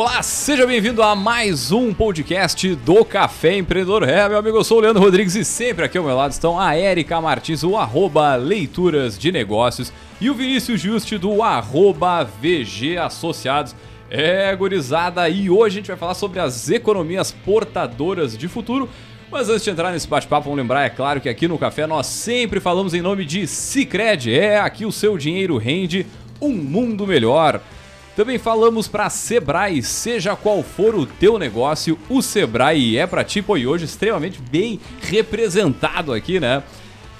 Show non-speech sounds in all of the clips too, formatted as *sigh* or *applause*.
Olá, seja bem-vindo a mais um podcast do Café Empreendedor. É, meu amigo, eu sou o Leandro Rodrigues e sempre aqui ao meu lado estão a Érica Martins, o arroba Leituras de Negócios, e o Vinícius Juste, do arroba VG Associados. É, gurizada, e hoje a gente vai falar sobre as economias portadoras de futuro. Mas antes de entrar nesse bate-papo, vamos lembrar, é claro, que aqui no Café nós sempre falamos em nome de Cicred. É, aqui o seu dinheiro rende um mundo melhor. Também falamos para Sebrae, seja qual for o teu negócio, o Sebrae é para ti, e hoje extremamente bem representado aqui, né?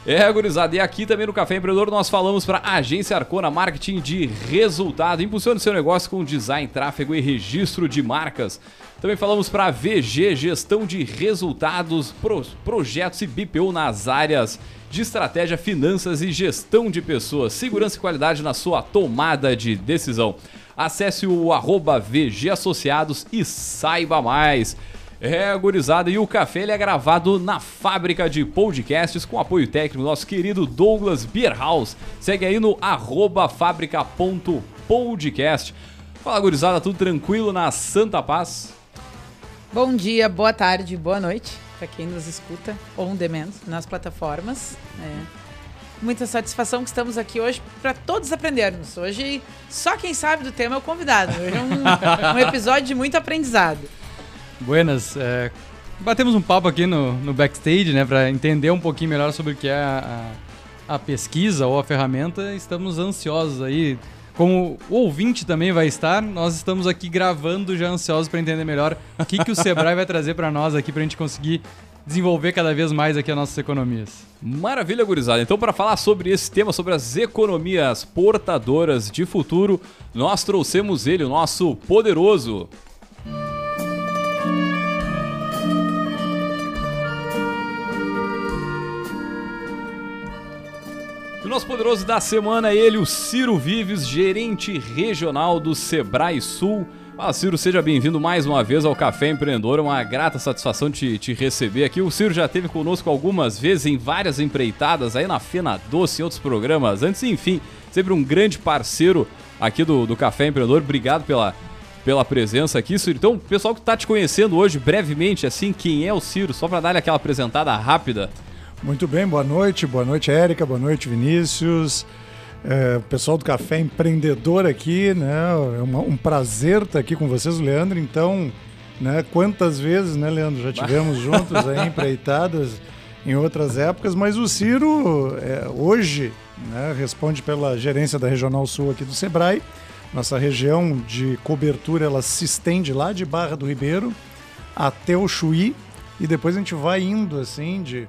É, gurizada, e aqui também no Café Empreendedor nós falamos para Agência Arcona Marketing de Resultado. Impulsione seu negócio com design, tráfego e registro de marcas. Também falamos para VG Gestão de Resultados, pro, Projetos e BPO nas áreas de estratégia, finanças e gestão de pessoas. Segurança e qualidade na sua tomada de decisão. Acesse o arroba VG Associados e saiba mais. É, gurizada, e o café ele é gravado na fábrica de podcasts com apoio técnico nosso querido Douglas Beerhouse. Segue aí no arroba fábrica.podcast. Fala, gurizada, tudo tranquilo na Santa Paz? Bom dia, boa tarde, boa noite para quem nos escuta on demand nas plataformas. É muita satisfação que estamos aqui hoje para todos aprendermos. Hoje, só quem sabe do tema é o convidado. Hoje é um, *laughs* um episódio de muito aprendizado. Buenas. É, batemos um papo aqui no, no backstage, né, para entender um pouquinho melhor sobre o que é a, a, a pesquisa ou a ferramenta. Estamos ansiosos aí. Como o ouvinte também vai estar, nós estamos aqui gravando já ansiosos para entender melhor o que, que o Sebrae vai trazer para nós aqui para a gente conseguir desenvolver cada vez mais aqui as nossas economias. Maravilha, gurizada. Então, para falar sobre esse tema, sobre as economias portadoras de futuro, nós trouxemos ele, o nosso poderoso. O nosso poderoso da semana é ele, o Ciro Vives, gerente regional do Sebrae Sul. Fala, Ciro, seja bem-vindo mais uma vez ao Café Empreendedor. É uma grata satisfação te, te receber aqui. O Ciro já esteve conosco algumas vezes em várias empreitadas, aí na Fena Doce e outros programas antes. Enfim, sempre um grande parceiro aqui do, do Café Empreendedor. Obrigado pela, pela presença aqui, Ciro. Então, pessoal que está te conhecendo hoje, brevemente, assim, quem é o Ciro? Só para dar aquela apresentada rápida. Muito bem, boa noite. Boa noite, Érica. Boa noite, Vinícius. É, o pessoal do Café Empreendedor aqui, né? É uma, um prazer estar aqui com vocês, Leandro. Então, né? Quantas vezes, né, Leandro? Já tivemos *laughs* juntos aí empreitadas em outras épocas, mas o Ciro é, hoje né, responde pela gerência da Regional Sul aqui do Sebrae. Nossa região de cobertura ela se estende lá de Barra do Ribeiro até o Chuí e depois a gente vai indo assim de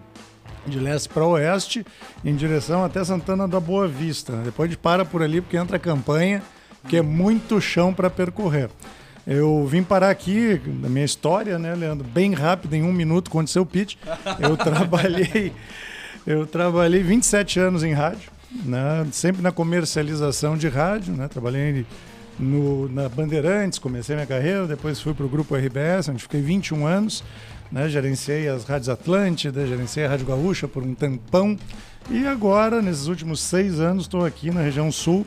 de leste para oeste, em direção até Santana da Boa Vista. Depois a gente para por ali porque entra a campanha, que é muito chão para percorrer. Eu vim parar aqui, na minha história, né, Leandro? Bem rápido, em um minuto, aconteceu o pitch. Eu *laughs* trabalhei, eu trabalhei 27 anos em rádio, né, sempre na comercialização de rádio, né? Trabalhei no, na Bandeirantes, comecei minha carreira, depois fui para o Grupo RBS, onde fiquei 21 anos. Né? Gerenciei as rádios Atlântida, gerenciei a Rádio Gaúcha por um tampão. E agora, nesses últimos seis anos, estou aqui na região sul,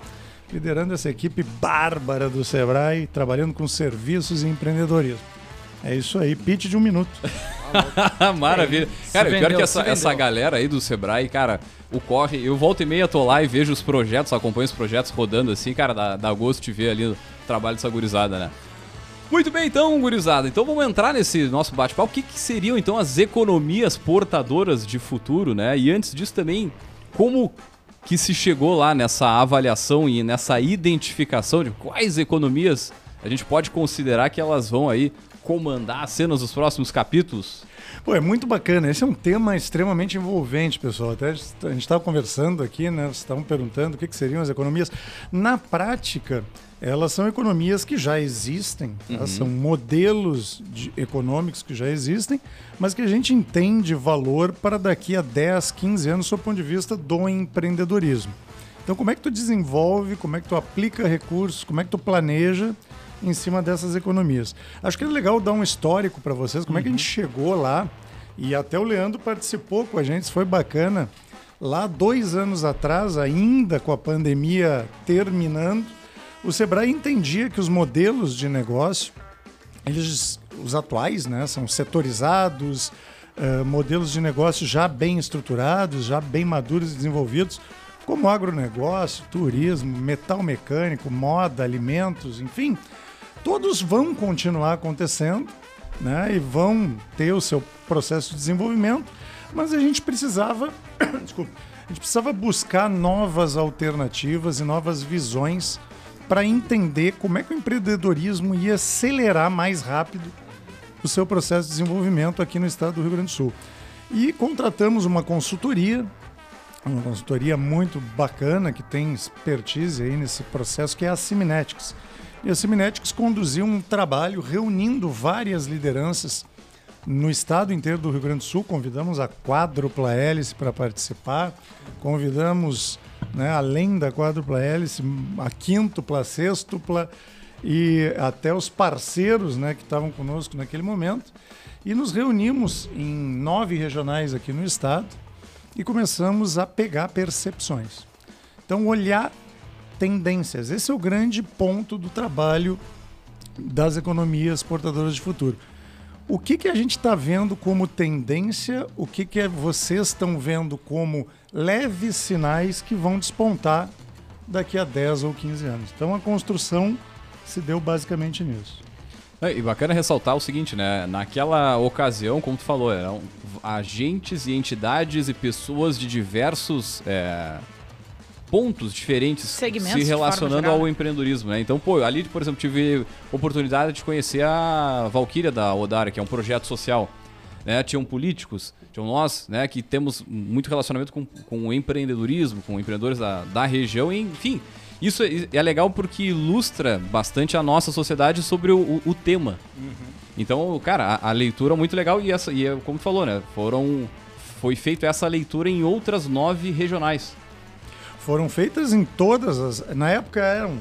liderando essa equipe bárbara do Sebrae, trabalhando com serviços e empreendedorismo. É isso aí, pitch de um minuto. *laughs* Maravilha. Cara, vendeu, pior que essa, essa galera aí do Sebrae, cara, o corre, eu volto e meia tô lá e vejo os projetos, acompanho os projetos rodando assim, cara, dá, dá gosto de ver ali o trabalho dessa gurizada, né? Muito bem, então, gurizada. Então vamos entrar nesse nosso bate-papo. O que, que, seriam, então, as economias portadoras de futuro, né? E antes disso também, como que se chegou lá nessa avaliação e nessa identificação de quais economias a gente pode considerar que elas vão aí comandar as cenas dos próximos capítulos? Pô, é muito bacana. Esse é um tema extremamente envolvente, pessoal. Até a gente estava conversando aqui, né? Vocês estavam perguntando o que, que seriam as economias. Na prática, elas são economias que já existem, tá? uhum. são modelos de, econômicos que já existem, mas que a gente entende valor para daqui a 10, 15 anos, do ponto de vista do empreendedorismo. Então, como é que tu desenvolve, como é que tu aplica recursos, como é que tu planeja em cima dessas economias? Acho que é legal dar um histórico para vocês, como uhum. é que a gente uhum. chegou lá, e até o Leandro participou com a gente, isso foi bacana. Lá, dois anos atrás, ainda com a pandemia terminando, o Sebrae entendia que os modelos de negócio eles, os atuais, né, são setorizados, uh, modelos de negócio já bem estruturados, já bem maduros e desenvolvidos, como agronegócio, turismo, metal mecânico, moda, alimentos, enfim, todos vão continuar acontecendo né, e vão ter o seu processo de desenvolvimento, mas a gente precisava, *coughs* desculpa, a gente precisava buscar novas alternativas e novas visões para entender como é que o empreendedorismo ia acelerar mais rápido o seu processo de desenvolvimento aqui no estado do Rio Grande do Sul. E contratamos uma consultoria, uma consultoria muito bacana que tem expertise aí nesse processo, que é a Siminetics. E a Siminetics conduziu um trabalho reunindo várias lideranças no estado inteiro do Rio Grande do Sul. Convidamos a quádrupla hélice para participar, convidamos, né, além da quádrupla hélice, a quíntupla, a sextupla e até os parceiros né, que estavam conosco naquele momento. E nos reunimos em nove regionais aqui no estado e começamos a pegar percepções. Então, olhar tendências. Esse é o grande ponto do trabalho das economias portadoras de futuro. O que, que a gente está vendo como tendência? O que, que é, vocês estão vendo como leves sinais que vão despontar daqui a 10 ou 15 anos? Então a construção se deu basicamente nisso. É, e bacana ressaltar o seguinte, né? Naquela ocasião, como tu falou, eram agentes e entidades e pessoas de diversos é, pontos diferentes Segmentos se relacionando ao empreendedorismo, né? Então, pô, ali, por exemplo, tive oportunidade de conhecer a Valkyria da Odara, que é um projeto social. Né? Tinham políticos, tinham nós, né, que temos muito relacionamento com, com o empreendedorismo, com empreendedores da, da região, enfim. Isso é, é legal porque ilustra bastante a nossa sociedade sobre o, o, o tema. Uhum. Então, cara, a, a, leitura é muito legal e, essa, e é como tu falou, né? Foram, foi feita essa leitura em outras nove regionais foram feitas em todas as. Na época eram,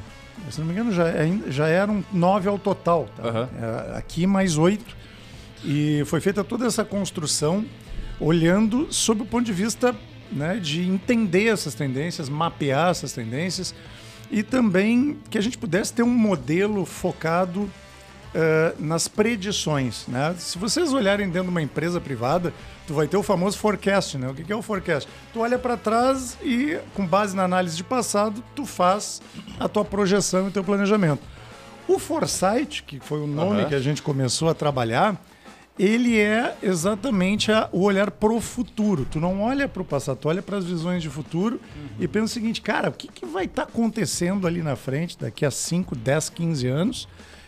se não me engano, já, já eram nove ao total. Tá? Uhum. Aqui mais oito. E foi feita toda essa construção olhando sob o ponto de vista né, de entender essas tendências, mapear essas tendências e também que a gente pudesse ter um modelo focado uh, nas predições. Né? Se vocês olharem dentro de uma empresa privada, tu vai ter o famoso forecast. Né? O que é o forecast? Tu olha para trás e, com base na análise de passado, tu faz a tua projeção e o teu planejamento. O foresight, que foi o nome uhum. que a gente começou a trabalhar, ele é exatamente a, o olhar para o futuro. Tu não olha para o passado, tu olha para as visões de futuro uhum. e pensa o seguinte, cara, o que, que vai estar tá acontecendo ali na frente daqui a 5, 10, 15 anos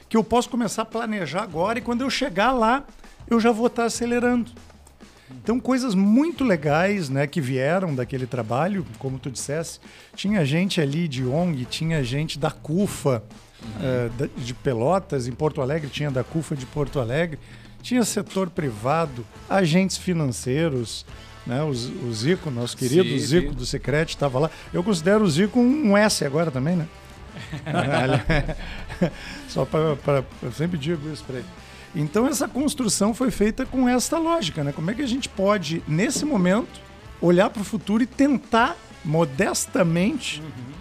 que eu posso começar a planejar agora e quando eu chegar lá, eu já vou estar acelerando. Então, coisas muito legais né, que vieram daquele trabalho, como tu dissesse. Tinha gente ali de ONG, tinha gente da CUFA uhum. uh, de Pelotas, em Porto Alegre, tinha da CUFA de Porto Alegre. Tinha setor privado, agentes financeiros, né, o, o Zico, nosso querido sim, Zico sim. do Secret, estava lá. Eu considero o Zico um, S agora também, né? *laughs* Só para. Eu sempre digo isso para ele. Então, essa construção foi feita com essa lógica, né? Como é que a gente pode, nesse momento, olhar para o futuro e tentar, modestamente, uhum.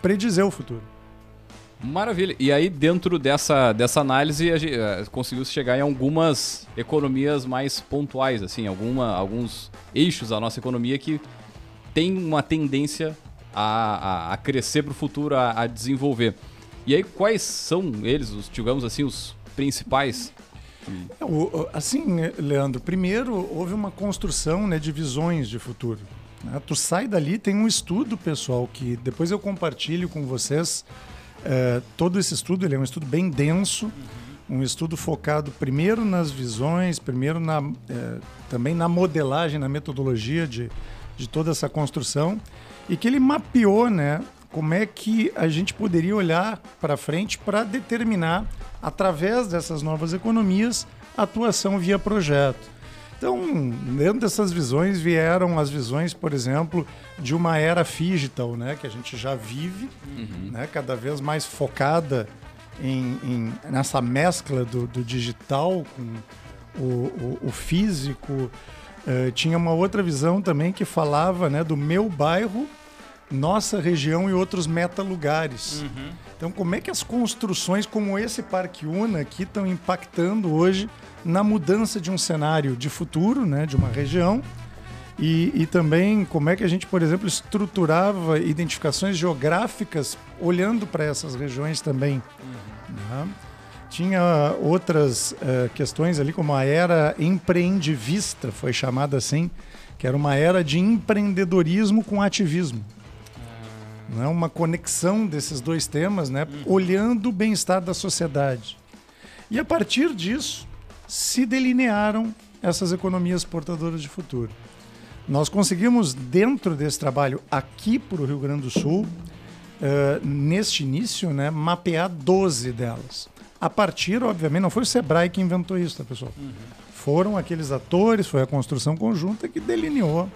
predizer o futuro? Maravilha. E aí, dentro dessa, dessa análise, a gente, uh, conseguiu chegar em algumas economias mais pontuais, assim, alguma, alguns eixos da nossa economia que tem uma tendência a, a, a crescer para o futuro, a, a, desenvolver. E aí, quais são eles, os, digamos assim, os principais? É, assim, Leandro, primeiro houve uma construção né, de visões de futuro. Né? Tu sai dali, tem um estudo, pessoal, que depois eu compartilho com vocês. É, todo esse estudo ele é um estudo bem denso, um estudo focado primeiro nas visões, primeiro na, é, também na modelagem, na metodologia de, de toda essa construção e que ele mapeou, né, como é que a gente poderia olhar para frente para determinar, através dessas novas economias, a atuação via projeto. Então, dentro dessas visões vieram as visões, por exemplo, de uma era digital, né, que a gente já vive, uhum. né, cada vez mais focada em, em nessa mescla do, do digital com o, o, o físico. Uh, tinha uma outra visão também que falava né, do meu bairro nossa região e outros metalugares. Então, como é que as construções como esse Parque Una aqui estão impactando hoje na mudança de um cenário de futuro, né, de uma região? E, e também como é que a gente, por exemplo, estruturava identificações geográficas olhando para essas regiões também. né? Tinha outras eh, questões ali, como a era empreendivista, foi chamada assim, que era uma era de empreendedorismo com ativismo. Né? Uma conexão desses dois temas, né? olhando o bem-estar da sociedade. E a partir disso, se delinearam essas economias portadoras de futuro. Nós conseguimos, dentro desse trabalho aqui para o Rio Grande do Sul, eh, neste início, né, mapear 12 delas. A partir, obviamente, não foi o Sebrae que inventou isso, tá, pessoal? Foram aqueles atores, foi a construção conjunta que delineou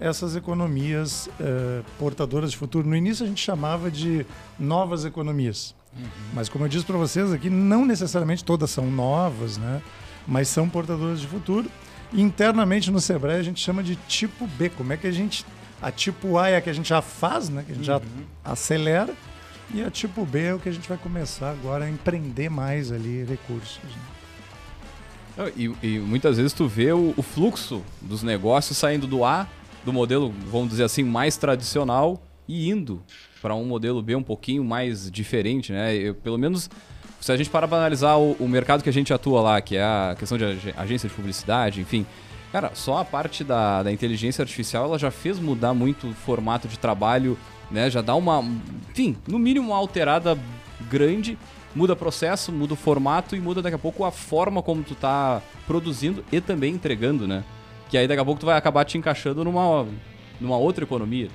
essas economias eh, portadoras de futuro. No início a gente chamava de novas economias. Mas como eu disse para vocês aqui, não necessariamente todas são novas, né? Mas são portadoras de futuro. Internamente no Sebrae a gente chama de tipo B. Como é que a gente a tipo A é a que a gente já faz, né? Que a gente já acelera. E a tipo B é o que a gente vai começar agora a empreender mais ali recursos. né? E, e muitas vezes tu vê o, o fluxo dos negócios saindo do A, do modelo, vamos dizer assim, mais tradicional, e indo para um modelo B um pouquinho mais diferente, né? Eu, pelo menos, se a gente parar para analisar o, o mercado que a gente atua lá, que é a questão de ag- agência de publicidade, enfim. Cara, só a parte da, da inteligência artificial ela já fez mudar muito o formato de trabalho, né? Já dá uma, enfim, no mínimo uma alterada grande muda processo, muda o formato e muda daqui a pouco a forma como tu tá produzindo e também entregando, né? Que aí daqui a pouco tu vai acabar te encaixando numa, numa outra economia.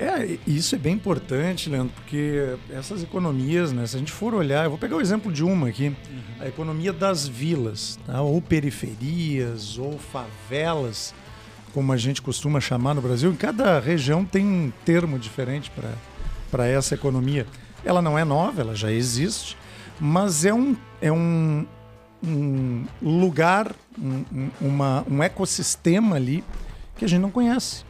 É, isso é bem importante, Leandro, porque essas economias, né, se a gente for olhar, eu vou pegar o exemplo de uma aqui, a economia das vilas, tá? ou periferias, ou favelas, como a gente costuma chamar no Brasil. Em cada região tem um termo diferente para essa economia. Ela não é nova, ela já existe, mas é um, é um, um lugar, um, um- uma, um ecossistema ali que a gente não conhece.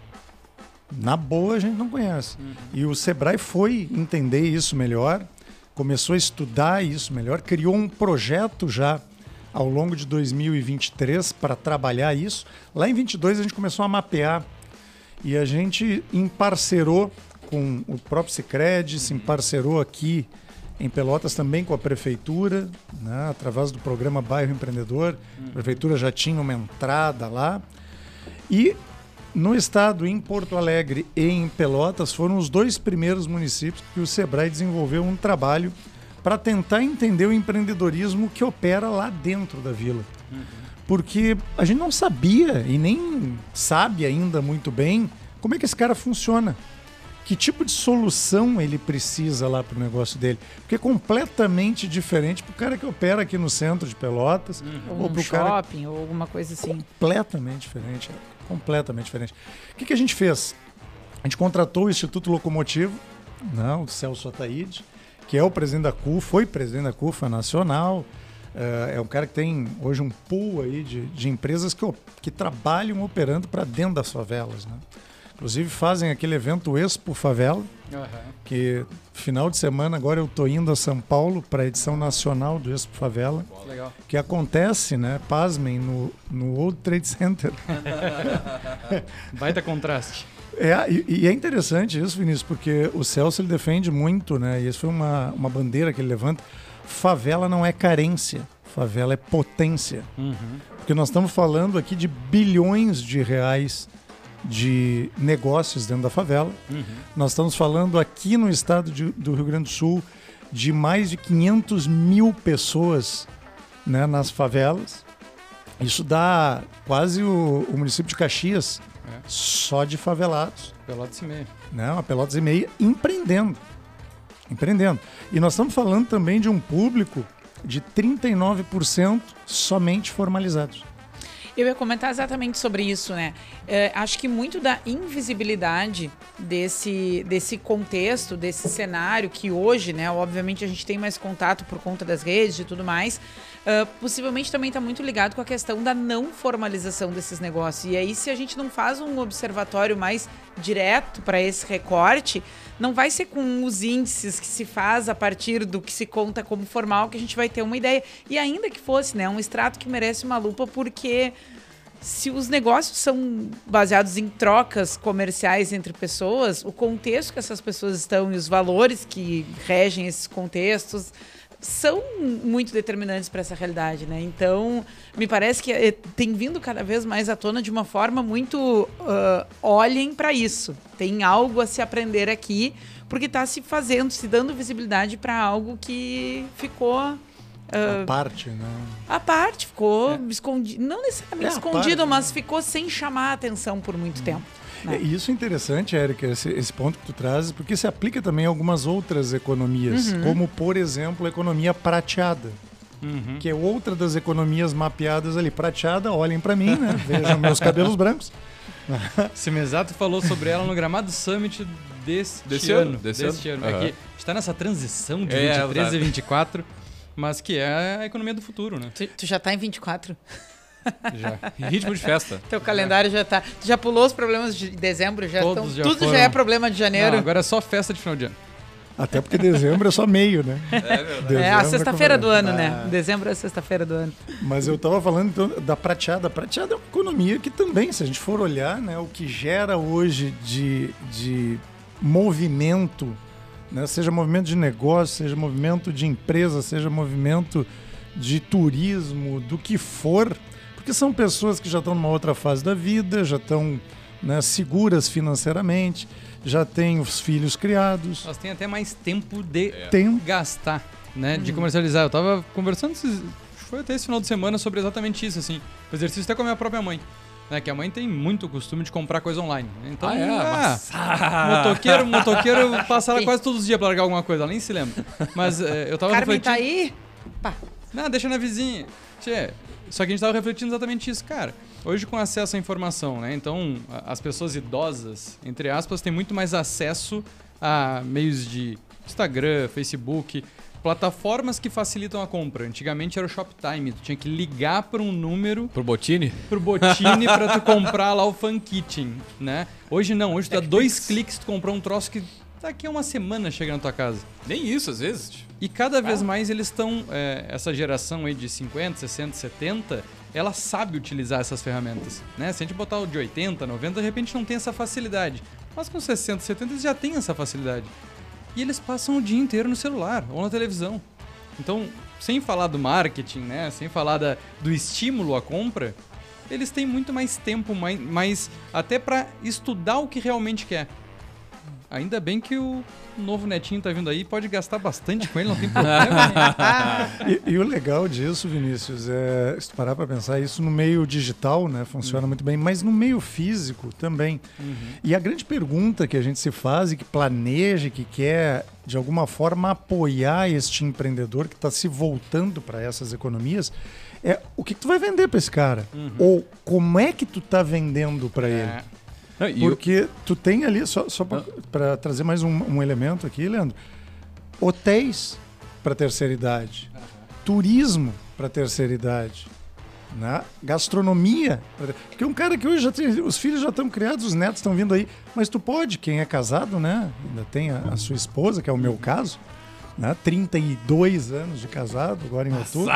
Na boa, a gente não conhece. E o Sebrae foi entender isso melhor, começou a estudar isso melhor, criou um projeto já ao longo de 2023 para trabalhar isso. Lá em 22 a gente começou a mapear e a gente emparcerou com o próprio Sicredi, se emparcerou aqui em Pelotas também com a prefeitura, né, através do programa Bairro Empreendedor. A prefeitura já tinha uma entrada lá. E no estado, em Porto Alegre e em Pelotas, foram os dois primeiros municípios que o Sebrae desenvolveu um trabalho para tentar entender o empreendedorismo que opera lá dentro da vila. Porque a gente não sabia e nem sabe ainda muito bem como é que esse cara funciona. Que tipo de solução ele precisa lá para o negócio dele? Porque é completamente diferente para o cara que opera aqui no centro de Pelotas Ou ou um para o cara shopping, ou alguma coisa assim. completamente diferente. Completamente diferente. O que, que a gente fez? A gente contratou o Instituto Locomotivo, não, o Celso Ataíde, que é o presidente da CUFA, foi presidente da CUFA Nacional. É, é um cara que tem hoje um pool aí de, de empresas que, que trabalham operando para dentro das favelas. Né? Inclusive fazem aquele evento Expo Favela, que final de semana agora eu tô indo a São Paulo para a edição nacional do Expo Favela Legal. que acontece, né, pasmem, no, no World Trade Center. *laughs* Baita contraste. É, e, e é interessante isso, Vinícius, porque o Celso ele defende muito, né, e isso foi uma, uma bandeira que ele levanta, favela não é carência, favela é potência. Porque nós estamos falando aqui de bilhões de reais de negócios dentro da favela. Nós estamos falando aqui no estado de- do Rio Grande do Sul de mais de 500 mil pessoas né, nas favelas. Isso dá quase o, o município de Caxias É. só de favelados, Pelotas e meia. né? Uma Pelotas e meia empreendendo. Empreendendo. E nós estamos falando também de um público de 39% somente formalizados. Eu ia comentar exatamente sobre isso, né? É, acho que muito da invisibilidade desse, desse contexto, desse cenário que hoje, né? Obviamente a gente tem mais contato por conta das redes e tudo mais, Uh, possivelmente também está muito ligado com a questão da não formalização desses negócios. E aí, se a gente não faz um observatório mais direto para esse recorte, não vai ser com os índices que se faz a partir do que se conta como formal que a gente vai ter uma ideia. E ainda que fosse, né, um extrato que merece uma lupa, porque se os negócios são baseados em trocas comerciais entre pessoas, o contexto que essas pessoas estão e os valores que regem esses contextos são muito determinantes para essa realidade, né? Então, me parece que eh, tem vindo cada vez mais à tona de uma forma muito uh, olhem para isso. Tem algo a se aprender aqui, porque está se fazendo, se dando visibilidade para algo que ficou Uh, a parte, né? A parte ficou é. escondido, não necessariamente é mas né? ficou sem chamar a atenção por muito hum. tempo. Né? É, isso é interessante, Érica, esse, esse, ponto que tu trazes, porque se aplica também a algumas outras economias, uhum. como, por exemplo, a economia prateada. Uhum. Que é outra das economias mapeadas ali. Prateada, olhem para mim, né? Vejam meus cabelos brancos. *laughs* Semesato falou sobre ela no Gramado Summit deste, desse ano. ano. Desse, deste ano. ano. Uhum. Aqui, está nessa transição de é, 23 e 24, mas que é a economia do futuro, né? Tu, tu já está em 24? Já. Em ritmo de festa. *laughs* Teu calendário já tá. Tu já pulou os problemas de dezembro, já Todos tão, já tudo foram. já é problema de janeiro. Não, agora é só festa de final de ano. Até porque dezembro é só meio, né? *laughs* É verdade. É a é sexta-feira do ano, né? ah. né? Dezembro é a sexta-feira do ano. Mas eu tava falando então, da prateada. A prateada é uma economia que também, se a gente for olhar, né, o que gera hoje de, de movimento, né, seja movimento de negócio, seja movimento de empresa, seja movimento de turismo, do que for, porque são pessoas que já estão numa outra fase da vida, já estão né, seguras financeiramente, já têm os filhos criados. Elas têm até mais tempo de é. gastar, né? De uhum. comercializar. Eu estava conversando, foi até esse final de semana, sobre exatamente isso, assim. O exercício até com a minha própria mãe. Né, que a mãe tem muito costume de comprar coisa online. Então, ah, é? Ah, motoqueiro, motoqueiro passa lá quase todos os dias para largar alguma coisa, ela nem se lembra. Mas é, eu tava Carmen refletindo... tá aí? Pá. Não, deixa na vizinha. Tchê, só que a gente estava refletindo exatamente isso, cara. Hoje com acesso à informação, né? Então, as pessoas idosas, entre aspas, têm muito mais acesso a meios de Instagram, Facebook, plataformas que facilitam a compra. Antigamente era o Shoptime, tu tinha que ligar para um número pro Botini, pro Botini para tu *laughs* comprar lá o Fan Kitchen, né? Hoje não, hoje tu dá dois cliques tu comprou um troço que daqui a uma semana chega na tua casa. Nem isso, às vezes. E cada vez ah. mais eles estão, é, essa geração aí de 50, 60, 70, ela sabe utilizar essas ferramentas. Né? Se a gente botar o de 80, 90, de repente não tem essa facilidade. Mas com 60, 70 eles já têm essa facilidade. E eles passam o dia inteiro no celular ou na televisão. Então, sem falar do marketing, né? sem falar da, do estímulo à compra, eles têm muito mais tempo, mais, mais até para estudar o que realmente quer. Ainda bem que o novo netinho tá vindo aí, pode gastar bastante com ele, não tem *laughs* problema. e, e, o legal disso, Vinícius, é se tu parar para pensar isso no meio digital, né, funciona uhum. muito bem, mas no meio físico também. Uhum. E a grande pergunta que a gente se faz e que planeja, que quer de alguma forma apoiar este empreendedor que está se voltando para essas economias é o que, que, tu vai vender para esse cara uhum. ou como é que tu está vendendo para é. ele. Porque tu tem ali, só, só para trazer mais um, um, elemento aqui, Leandro, hotéis para terceira idade, uhum. turismo para terceira idade, né? gastronomia. Porque um cara que hoje já tem, os filhos já estão criados, os netos estão vindo aí, mas tu pode, quem é casado, né? Ainda tem a, a sua esposa, que é o meu caso, né? 32 anos de casado, agora em outubro.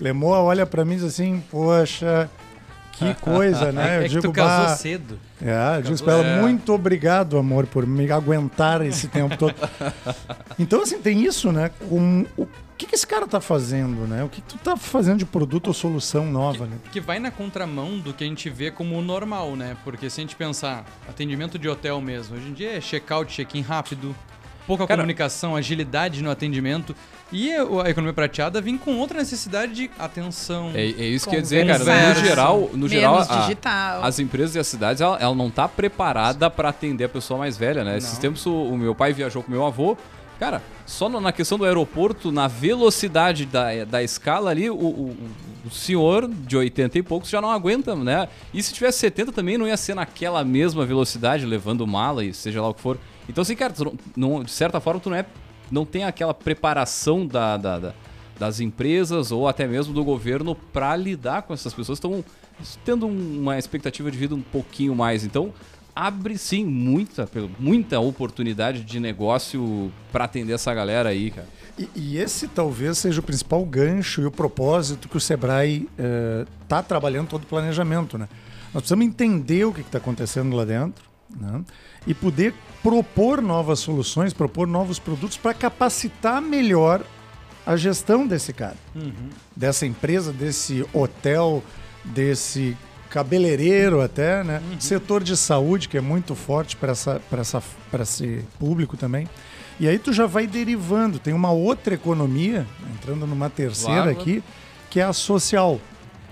Lemoa olha para mim e diz assim: Poxa, que coisa, né? *laughs* É eu digo, tu casou bah, cedo. É, eu digo pra ela, é. muito obrigado, amor, por me aguentar esse tempo todo. *laughs* Então, assim, tem isso, né? Com, o que, que esse cara tá fazendo, né? O que, que tu tá fazendo de produto ou solução nova, que, né? Que vai na contramão do que a gente vê como normal, né? Porque se a gente pensar, atendimento de hotel mesmo, hoje em dia é check-out, check-in rápido, pouca Cara, comunicação, agilidade no atendimento. E a economia prateada vem com outra necessidade de atenção. É, é isso que eu ia dizer, cara. No geral, no geral a, as empresas e as cidades, ela, ela não está preparada para atender a pessoa mais velha, né? Não. Esses tempos o, o, meu pai viajou com meu avô. Cara, só na questão do aeroporto, na velocidade da, da escala ali, o, o, o senhor de 80 e poucos já não aguenta, né? E se tivesse 70 também não ia ser naquela mesma velocidade, levando mala e seja lá o que for. Então, assim, cara, não, não, de certa forma, tu não é. Não tem aquela preparação da, da, da das empresas ou até mesmo do governo para lidar com essas pessoas estão tendo uma expectativa de vida um pouquinho mais. Então, abre sim muita, muita oportunidade de negócio para atender essa galera aí, cara. E, e, esse talvez seja o principal gancho e o propósito que o Sebrae está uh, trabalhando todo o planejamento. Né? Nós precisamos entender o que está acontecendo lá dentro né? e poder propor novas soluções, propor novos produtos para capacitar melhor a gestão desse cara, uhum. dessa empresa, desse hotel, desse cabeleireiro até, né? Uhum. Setor de saúde, que é muito forte para essa, essa, esse público também. E aí tu já vai derivando. Tem uma outra economia, entrando numa terceira claro. aqui, que é a social.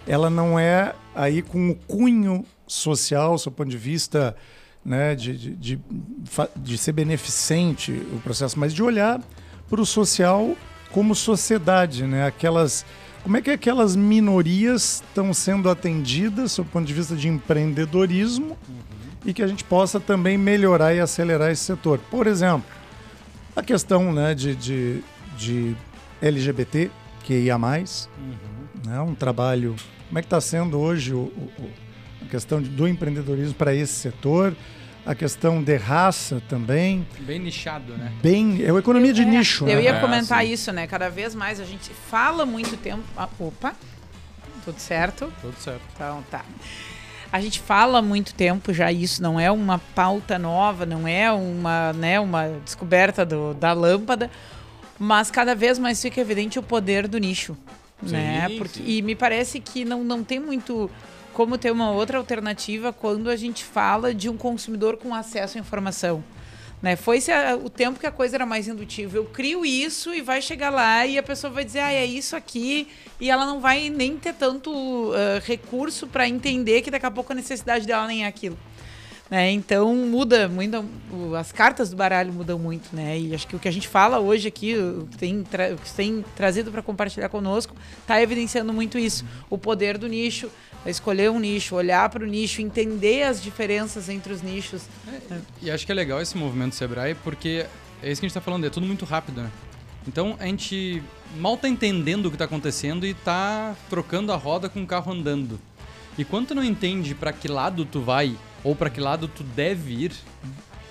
Ela não é aí com o cunho social, do ponto de vista né, de, de, de, de ser beneficente o processo, mas de olhar para o social como sociedade, né? Aquelas como é que aquelas minorias estão sendo atendidas, do ponto de vista de empreendedorismo, uhum. e que a gente possa também melhorar e acelerar esse setor. Por exemplo, a questão né, de, de, de LGBT, que ia mais, uhum. né, um trabalho. Como é que está sendo hoje o, o, a questão de, do empreendedorismo para esse setor? a questão de raça também. Bem nichado, né? Bem, é uma economia eu, de é, nicho. Eu né? ia comentar é, isso, né? Cada vez mais a gente fala muito tempo. Ah, opa, tudo certo? Tudo certo. Então tá. A gente fala muito tempo já isso, não é uma pauta nova, não é uma, né, uma descoberta do, da lâmpada, mas cada vez mais fica evidente o poder do nicho. Sim, né? Porque, sim. E me parece que não, não tem muito como ter uma outra alternativa quando a gente fala de um consumidor com acesso à informação. Né? Foi o tempo que a coisa era mais indutiva. Eu crio isso e vai chegar lá e a pessoa vai dizer, ah, é isso aqui, e ela não vai nem ter tanto uh, recurso para entender que daqui a pouco a necessidade dela nem é aquilo. Né? Então muda muito, as cartas do baralho mudam muito, né? E acho que o que a gente fala hoje aqui, o que tem, tra o que tem trazido para compartilhar conosco, está evidenciando muito isso. O poder do nicho, escolher um nicho, olhar para o nicho, entender as diferenças entre os nichos. É, e acho que é legal esse movimento Sebrae, porque é isso que a gente está falando, é tudo muito rápido, né? Então a gente mal está entendendo o que está acontecendo e está trocando a roda com o carro andando. E quando tu não entende para que lado tu vai ou para que lado tu deve ir,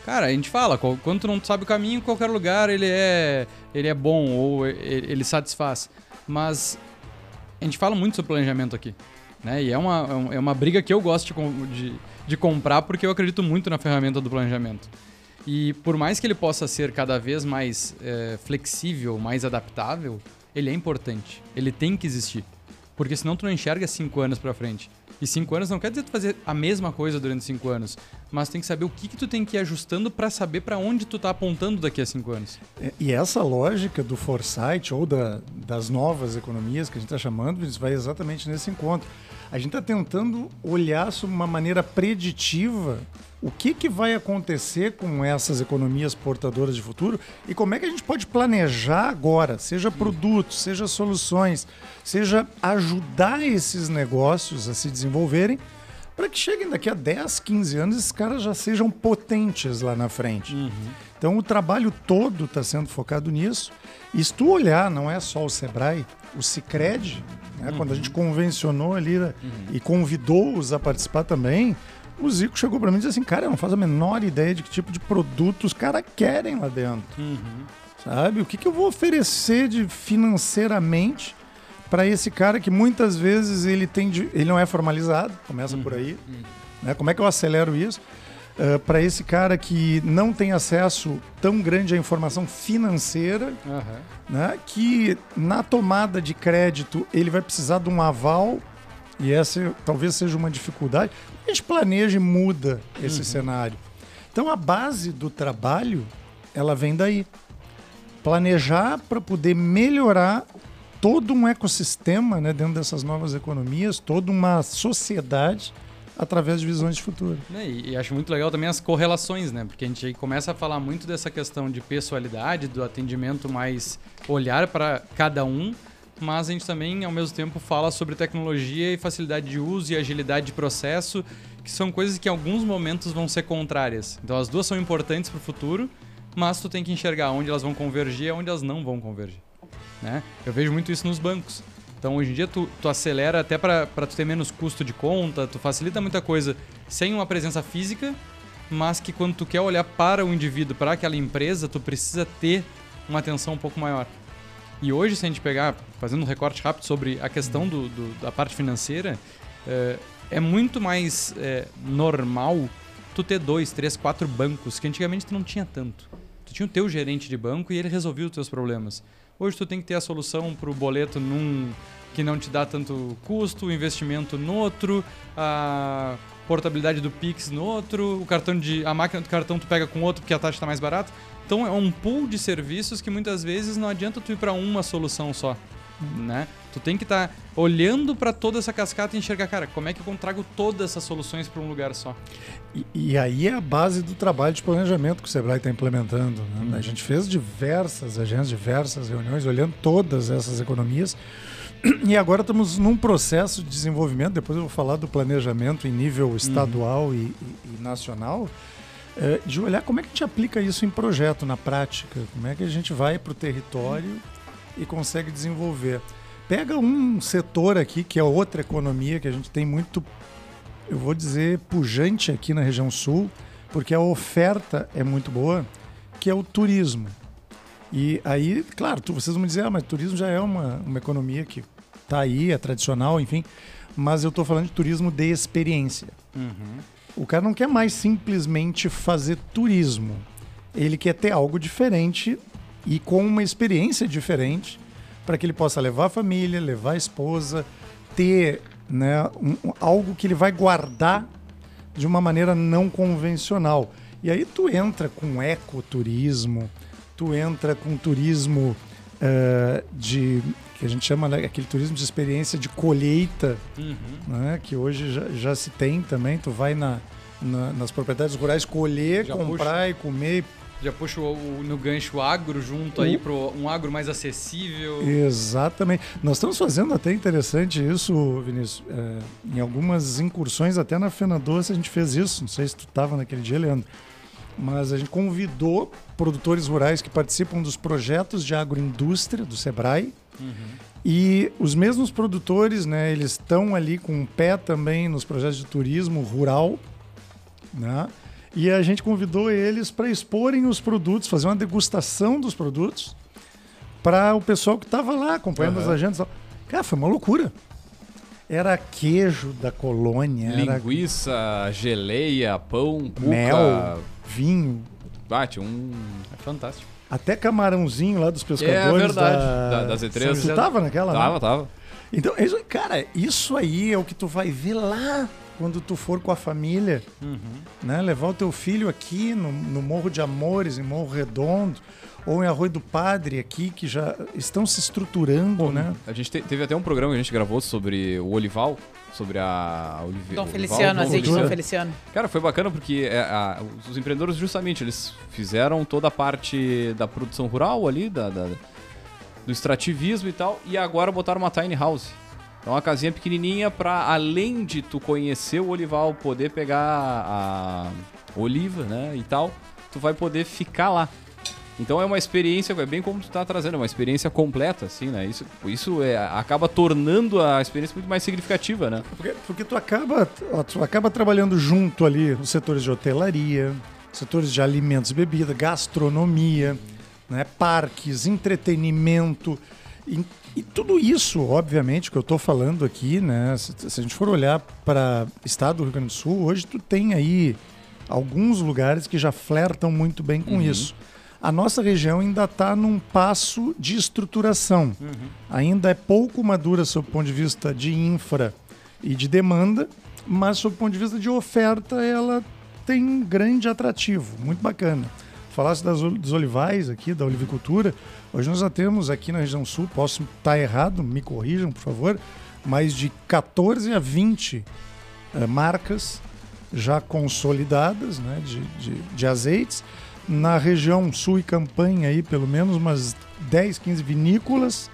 cara, a gente fala, quando tu não sabe o caminho, qualquer lugar ele é ele é bom ou ele satisfaz. Mas a gente fala muito sobre planejamento aqui. Né? E é uma, é uma briga que eu gosto de, de, de comprar porque eu acredito muito na ferramenta do planejamento. E por mais que ele possa ser cada vez mais é, flexível, mais adaptável, ele é importante. Ele tem que existir. Porque senão tu não enxerga cinco anos para frente. E cinco anos não quer dizer tu fazer a mesma coisa durante cinco anos, mas tem que saber o que, que tu tem que ir ajustando para saber para onde tu tá apontando daqui a cinco anos. É, e essa lógica do foresight ou da, das novas economias que a gente está chamando, vai exatamente nesse encontro. A gente está tentando olhar sobre uma maneira preditiva o que, que vai acontecer com essas economias portadoras de futuro e como é que a gente pode planejar agora, seja produtos, seja soluções, seja ajudar esses negócios a se desenvolverem para que cheguem daqui a 10, 15 anos esses caras já sejam potentes lá na frente. Uhum. Então o trabalho todo está sendo focado nisso. E se tu olhar, não é só o Sebrae, o Cicred, né, uhum. quando a gente convencionou ali né, uhum. e convidou-os a participar também, o Zico chegou para mim e disse assim, cara, eu não faço a menor ideia de que tipo de produto os caras querem lá dentro. Uhum. Sabe? O que, que eu vou oferecer de financeiramente para esse cara que muitas vezes ele tem de, ele não é formalizado, começa por aí. Uhum. Né? Como é que eu acelero isso? Uh, para esse cara que não tem acesso tão grande à informação financeira, uhum. né, que na tomada de crédito ele vai precisar de um aval, e essa talvez seja uma dificuldade. A gente planeja e muda esse uhum. cenário. Então a base do trabalho ela vem daí. Planejar para poder melhorar todo um ecossistema né, dentro dessas novas economias, toda uma sociedade através de visões de futuro. É, e, e, acho muito legal também as correlações, né? Porque a gente começa a falar muito dessa questão de pessoalidade, do atendimento mais olhar para cada um, mas a gente também, ao mesmo tempo, fala sobre tecnologia e facilidade de uso e agilidade de processo, que são coisas que em alguns momentos vão ser contrárias. Então as duas são importantes para o futuro, mas tu tem que enxergar onde elas vão convergir e onde elas não vão convergir. né? Eu vejo muito isso nos bancos. Então hoje em dia tu, tu acelera até para tu ter menos custo de conta, tu facilita muita coisa sem uma presença física, mas que quando tu quer olhar para o indivíduo, para aquela empresa, tu precisa ter uma atenção um pouco maior. E hoje, se a gente pegar, fazendo um recorte rápido sobre a questão do, do da parte financeira, é, é muito mais é, normal tu ter dois, três, quatro bancos, que antigamente tu não tinha tanto. Tu tinha o teu gerente de banco e ele resolvia os teus problemas. Hoje tu tem que ter a solução para o boleto num que não te dá tanto custo, o investimento no outro, a portabilidade do Pix no outro, o cartão de a máquina do cartão tu pega com outro porque a taxa está mais barata. Então é um pool de serviços que muitas vezes não adianta tu ir para uma solução só, né? Tu tem que estar tá olhando para toda essa cascata e enxergar, cara, como é que eu trago todas essas soluções para um lugar só. E, e, aí é a base do trabalho de planejamento que o Sebrae está implementando. Né? Uhum. A gente fez diversas agências, diversas reuniões, olhando todas essas economias. E agora estamos num processo de desenvolvimento. Depois eu vou falar do planejamento em nível estadual uhum. e, e, e, nacional é, de olhar como é que a gente aplica isso em projeto, na prática, como é que a gente vai para o território e consegue desenvolver. Pega um setor aqui, que é outra economia que a gente tem muito, eu vou dizer, pujante aqui na região sul, porque a oferta é muito boa, que é o turismo. E aí, claro, tu, vocês vão dizer, ah, mas turismo já é uma, uma economia que está aí, é tradicional, enfim, mas eu estou falando de turismo de experiência. Uhum. O cara não quer mais simplesmente fazer turismo. Ele quer ter algo diferente e com uma experiência diferente para que ele possa levar a família, levar a esposa, ter né, um, algo que ele vai guardar de uma maneira não convencional. E aí tu entra com ecoturismo, tu entra com turismo uh, de que a gente chama né, aquele turismo de experiência de colheita, uhum. né, que hoje já, já, se tem também. Tu vai na, na, nas propriedades rurais colher, já comprar puxa, e comer. Já puxa o, o, no gancho agro junto o... aí para um agro mais acessível. Exatamente. Nós estamos fazendo até interessante isso, Vinícius. É, em algumas incursões, até na Fena Doce a gente fez isso. Não sei se tu estava naquele dia, Leandro mas a gente convidou produtores rurais que participam dos projetos de agroindústria do Sebrae. Uhum. E os mesmos produtores, né, eles estão ali com um pé também nos projetos de turismo rural, né? E a gente convidou eles para exporem os produtos, fazer uma degustação dos produtos para o pessoal que estava lá acompanhando uhum. as agendas. Cara, foi uma loucura. Era queijo da colônia. Linguiça, era... geleia, pão, cuca, mel, vinho. Bate, um. É fantástico. Até camarãozinho lá dos pescadores. É verdade. Da, da, das E3. Você tava naquela? Tava, né? tava. Então, isso, cara, isso aí é o que tu vai ver lá quando tu for com a família, uhum. né? Levar o teu filho aqui no, no Morro de Amores, em Morro Redondo, ou em Arroio do Padre aqui, que já estão se estruturando, Bom, né? A gente te, teve até um programa que a gente gravou sobre o Olival, sobre a Olive, Dom Feliciano, azeite Dom Feliciano. Cara, foi bacana porque é, a, os empreendedores justamente, eles fizeram toda a parte da produção rural ali, da, da do extrativismo e tal, e agora botaram uma tiny house. Então uma casinha pequenininha para além de tu conhecer o olival, poder pegar a oliva, né, e tal, tu vai poder ficar lá. Então é uma experiência, é bem como tu tá trazendo, é uma experiência completa, assim, né? Isso, isso é, acaba tornando a experiência muito mais significativa, né? Porque, porque tu, acaba, tu acaba trabalhando junto ali nos setores de hotelaria, setores de alimentos e bebida, gastronomia, né? parques, entretenimento. E, e tudo isso, obviamente, que eu estou falando aqui, né? Se, se, a gente for olhar para o estado do Rio Grande do Sul, hoje tu tem aí alguns lugares que já flertam muito bem com uhum. isso a nossa região ainda está num passo de estruturação. Uhum. Ainda é pouco madura sob o ponto de vista de infra e de demanda, mas sob o ponto de vista de oferta, ela tem um grande atrativo, muito bacana. Falasse das, dos olivais aqui, da olivicultura, hoje nós já temos aqui na região sul, posso estar errado, me corrijam, por favor, mais de 14 a 20 eh, marcas já consolidadas né, de, de, de azeites na região sul e campanha aí, pelo menos umas 10, 15 vinícolas.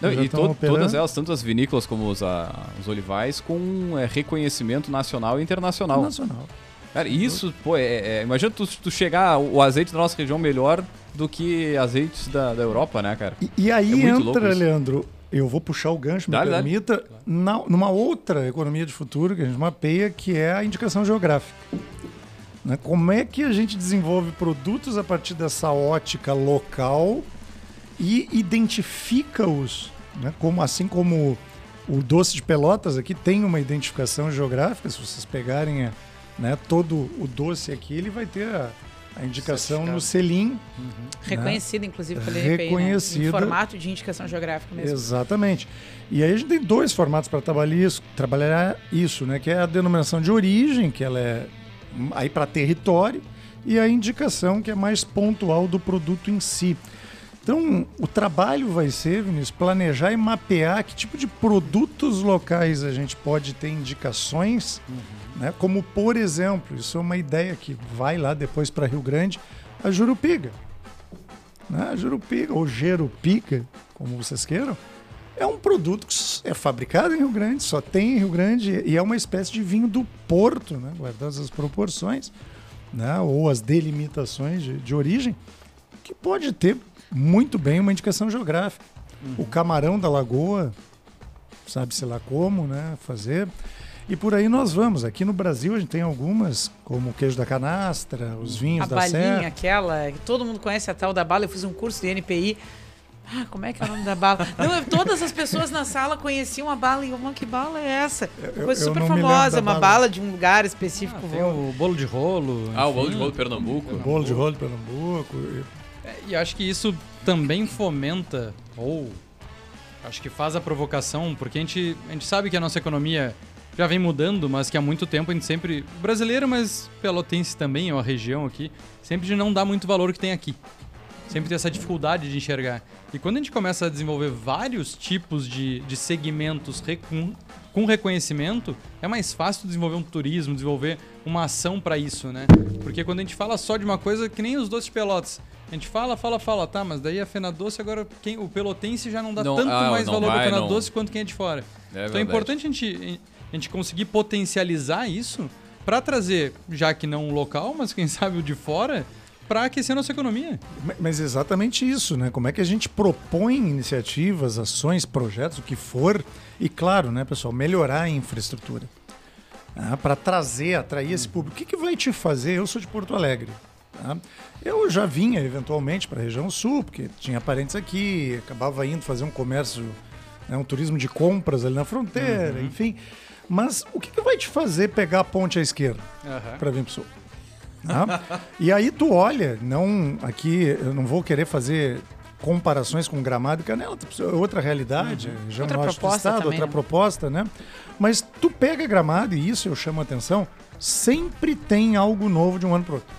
Não, e to todas elas, tanto as vinícolas como os, a, os olivais, com é, reconhecimento nacional e internacional. Nacional. Cara, isso, pô, é, é- imagina tu, tu chegar o azeite da nossa região melhor do que azeites da, da Europa, né, cara? E, e aí É entra. Leandro, eu vou puxar o gancho, me Dale, dale. permita, na- numa outra economia de futuro que a gente mapeia, que é a indicação geográfica. Né? Como é que a gente desenvolve produtos a partir dessa ótica local e identifica-os, né? como, assim como o doce de Pelotas aqui tem uma identificação geográfica, se vocês pegarem né, todo o doce aqui, ele vai ter a, a indicação no selim Reconhecida, inclusive, pelo INPI, né? Reconhecida. Em formato de indicação geográfica mesmo. Exatamente. E aí a gente tem dois formatos para trabalhar isso, trabalhar isso, né? Que é a denominação de origem, que ela é aí para território, e a indicação que é mais pontual do produto em si. Então, o trabalho vai ser, Vinícius, planejar e mapear que tipo de produtos locais a gente pode ter indicações, né? Como, por exemplo, isso é uma ideia que vai lá depois para Rio Grande, a Jurupiga né? A Jurupiga, ou Jerupica, como vocês queiram, é um produto que é fabricado em Rio Grande, só tem em Rio Grande e é uma espécie de vinho do Porto, né? guardando as proporções, né? ou as delimitações de, de origem, que pode ter muito bem uma indicação geográfica. O camarão da lagoa, sabe-se lá como né? fazer. E por aí nós vamos. Aqui no Brasil a gente tem algumas, como o queijo da canastra, os vinhos A da balinha, serra. aquela, que todo mundo conhece a tal da bala. Eu fiz um curso de NPI. Ah, como é que é o nome da bala? Não, eu- todas as pessoas na sala conheciam a bala e eu, "Mas que bala é essa? Eu- Coisa eu super famosa, uma bala. bala de um lugar específico. Ah, tem o bolo de rolo. Ah, o bolo de rolo de Pernambuco. Bolo de rolo de Pernambuco. e- É, E acho que isso também fomenta, ou acho que faz a provocação, porque a gente, a gente sabe que a nossa economia já vem mudando, mas que há muito tempo a gente sempre. Brasileiro, mas pelotense também, ou a região aqui, sempre de não dar muito valor que tem aqui. Sempre tem essa dificuldade de enxergar. E quando a gente começa a desenvolver vários tipos de, de segmentos com, com reconhecimento, é mais fácil desenvolver um turismo, desenvolver uma ação para isso, né? Porque quando a gente fala só de uma coisa, que nem os doces pelotas, a gente fala, fala, fala, tá, mas daí a Fena Doce agora, quem, o pelotense já não dá Não, tanto ah, mais valor vai, da Fena não. Doce quanto quem é de fora. É então é verdade. importante a gente, a gente conseguir potencializar isso para trazer, já que não o local, mas quem sabe o de fora, para aquecer a nossa economia. Ma- Mas exatamente isso, né? Como é que a gente propõe iniciativas, ações, projetos, o que for, e claro, né, pessoal, melhorar a infraestrutura. para trazer, atrair esse público. O que, que vai te fazer? Eu sou de Porto Alegre. tá? Eu já vinha eventualmente para a região sul, porque tinha parentes aqui, acabava indo fazer um comércio, né, um turismo de compras ali na fronteira, enfim. Mas o que, que vai te fazer pegar a ponte à esquerda? para vir pro sul. Tá? e aí tu olha, não aqui eu não vou querer fazer comparações com Gramado e Canela, é outra realidade, já Outra norte do proposta estado, também, outra né? proposta, né? Mas tu pega Gramado e isso eu chamo a atenção, sempre tem algo novo de um ano pro outro.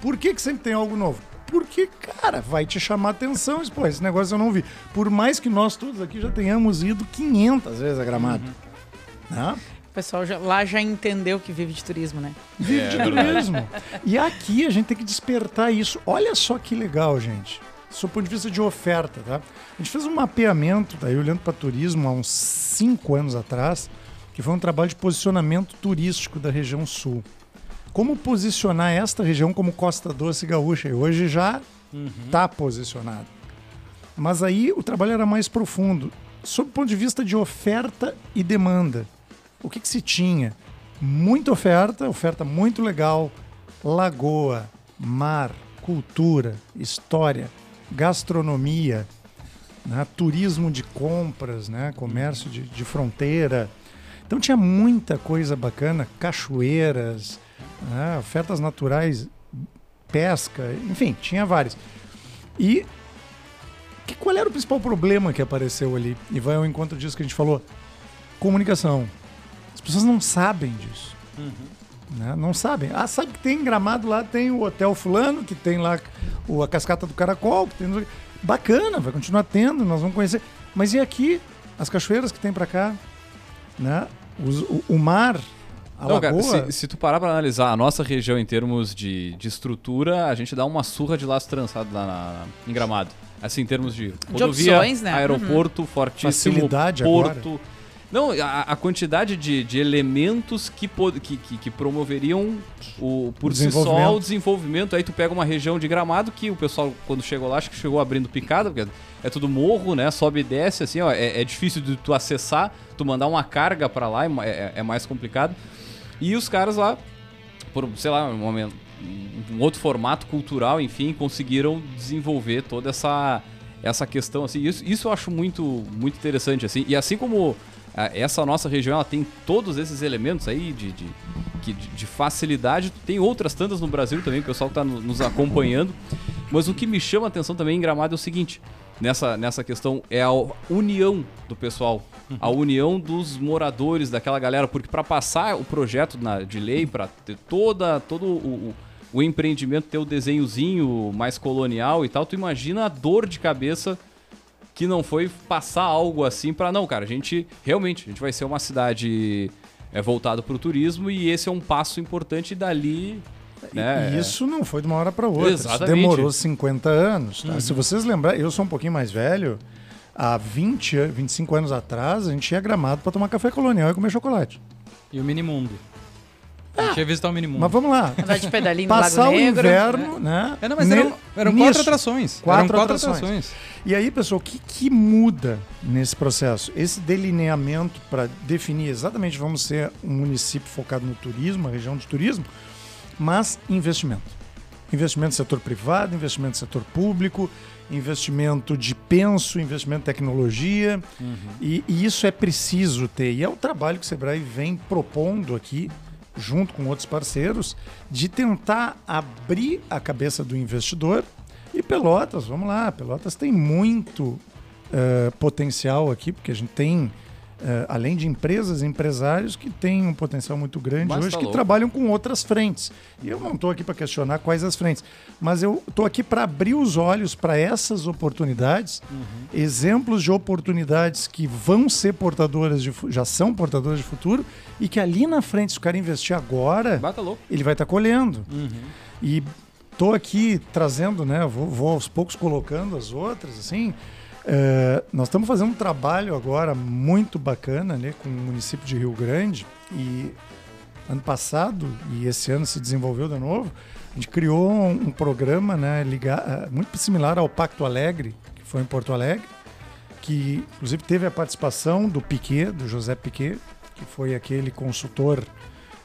Por que que sempre tem algo novo? Porque, cara, vai te chamar atenção. Pô, esse negócio eu não vi. Por mais que nós todos aqui já tenhamos ido 500 vezes a Gramado. Né? O pessoal já- lá já entendeu que vive de turismo, né? Vive É de verdade. turismo. E aqui a gente tem que despertar isso. Olha só que legal, gente. Do ponto de vista de oferta, tá? A gente fez um mapeamento, daí olhando para turismo há uns cinco anos atrás, que foi um trabalho de posicionamento turístico da região sul. Como posicionar esta região como Costa Doce Gaúcha? E hoje já está posicionado. Mas aí o trabalho era mais profundo. Sob o ponto de vista de oferta e demanda. O que, que se tinha? Muita oferta, oferta muito legal. Lagoa, mar, cultura, história, gastronomia, né? turismo de compras, né? comércio de, de fronteira. Então tinha muita coisa bacana, cachoeiras, né? ofertas naturais, pesca, enfim, tinha várias. E que, qual era o principal problema que apareceu ali? E vai ao encontro disso que a gente falou: comunicação. As pessoas não sabem disso. Né? Não sabem. Ah, sabe que tem em gramado lá, tem o Hotel Fulano, que tem lá o, a Cascata do Caracol, que tem. Bacana, vai continuar tendo, nós vamos conhecer. Mas e aqui? As cachoeiras que tem pra cá? Né? Os- o, o mar, a Não, cara, se, se tu parar pra analisar a nossa região em termos de, de estrutura, a gente dá uma surra de laço trançado lá na, em Gramado. Assim, em termos de rodovia, opções, né? aeroporto, fortíssimo, Facilidade porto. Não, a, a quantidade de, de elementos que, pod- que, que, que promoveriam o, por si só o desenvolvimento. Aí tu pega uma região de gramado que o pessoal, quando chegou lá, acho que chegou abrindo picada, porque é tudo morro, né? Sobe e desce, assim, ó. É, é difícil de tu acessar, tu mandar uma carga pra lá é, é- é mais complicado. E os caras lá, por, sei lá, um, um outro formato cultural, enfim, conseguiram desenvolver toda essa, essa questão, assim. Isso, isso eu acho muito, muito interessante, assim. E assim como essa nossa região, ela tem todos esses elementos aí de, de, que- de, de facilidade. Tem outras tantas no Brasil também, o pessoal tá no- nos acompanhando. Mas o que me chama a atenção também em Gramado é o seguinte, nessa, nessa questão, é a união do pessoal. A união dos moradores, daquela galera, porque para passar o projeto na- de lei, para ter toda, todo o, o- o empreendimento, ter o desenhozinho mais colonial e tal, tu imagina a dor de cabeça que não foi passar algo assim para não, cara, a gente realmente, a gente vai ser uma cidade é, voltada para o turismo e esse é um passo importante dali, né? E isso não foi de uma hora para outra. Isso Exatamente. Uhum. demorou 50 anos. tá? Se vocês lembrarem, eu sou um pouquinho mais velho. Há 20, an- 25 anos atrás, a gente ia gramado para tomar café colonial e comer chocolate. E o Minimundo. A gente ia visitar o Minimundo. Mas vamos lá. Andar de pedalinho no Passar Lago o Negro. inverno, né? É, não, mas Ne- eram, eram nisso. quatro atrações. Quatro eram quatro atrações. atrações. E aí, pessoal, o que, que muda nesse processo? Esse delineamento para definir exatamente vamos ser um município focado no turismo, uma região de turismo, mas investimento. Investimento no setor privado, investimento no setor público, investimento de penso, investimento em tecnologia. E, e isso é preciso ter. E é o trabalho que o Sebrae vem propondo aqui, junto com outros parceiros, de tentar abrir a cabeça do investidor. E Pelotas, vamos lá, Pelotas tem muito eh, potencial aqui, porque a gente tem, eh, além de empresas empresários que têm um potencial muito grande Mas hoje, tá que trabalham com outras frentes. E eu não estou aqui para questionar quais as frentes, mas eu estou aqui para abrir os olhos para essas oportunidades, Uhum. exemplos de oportunidades que vão ser portadoras de, já são portadoras de futuro e que ali na frente, se o cara investir agora, louco. ele vai estar colhendo. Uhum. E tô aqui trazendo, né? Vou, vou aos poucos colocando as outras, assim. É, nós estamos fazendo um trabalho agora muito bacana, né, com o município de Rio Grande e ano passado e esse ano se desenvolveu de novo. A gente criou um, programa, né, liga- eh, muito similar ao Pacto Alegre, que foi em Porto Alegre, que inclusive teve a participação do Piquet, do José Piquet, que foi aquele consultor,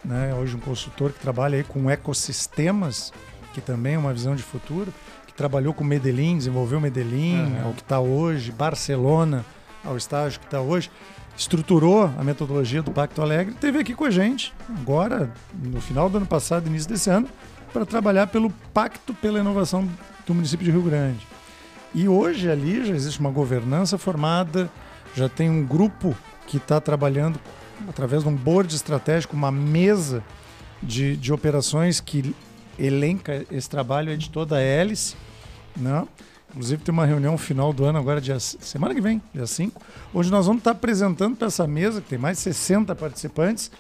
né, hoje um consultor que trabalha aí com ecossistemas, que também é uma visão de futuro, que trabalhou com Medellín, desenvolveu Medellín, Aham. ao que está hoje, Barcelona, ao estágio que está hoje, estruturou a metodologia do Pacto Alegre, teve aqui com a gente, agora, no final do ano passado, início desse ano, para trabalhar pelo Pacto pela Inovação do município de Rio Grande. E hoje ali já existe uma governança formada, já tem um grupo que está trabalhando através de um board estratégico, uma mesa de, de operações que elenca esse trabalho aí de toda a hélice. Né? Inclusive tem uma reunião final do ano agora, dia, semana que vem, dia 5, onde nós vamos estar apresentando para essa mesa, que tem mais de 60 participantes,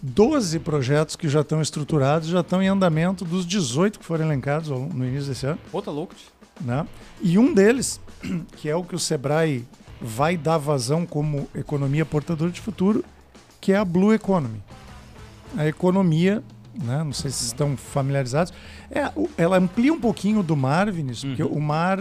12 projetos que já estão estruturados, já estão em andamento dos 18 que foram elencados no início desse ano Pô, tá louco. né? E um deles, que é o que o Sebrae vai dar vazão como economia portadora de futuro, que é a Blue Economy. A economia, né? não sei se estão familiarizados, é, ela amplia um pouquinho do mar, Vinícius, porque o mar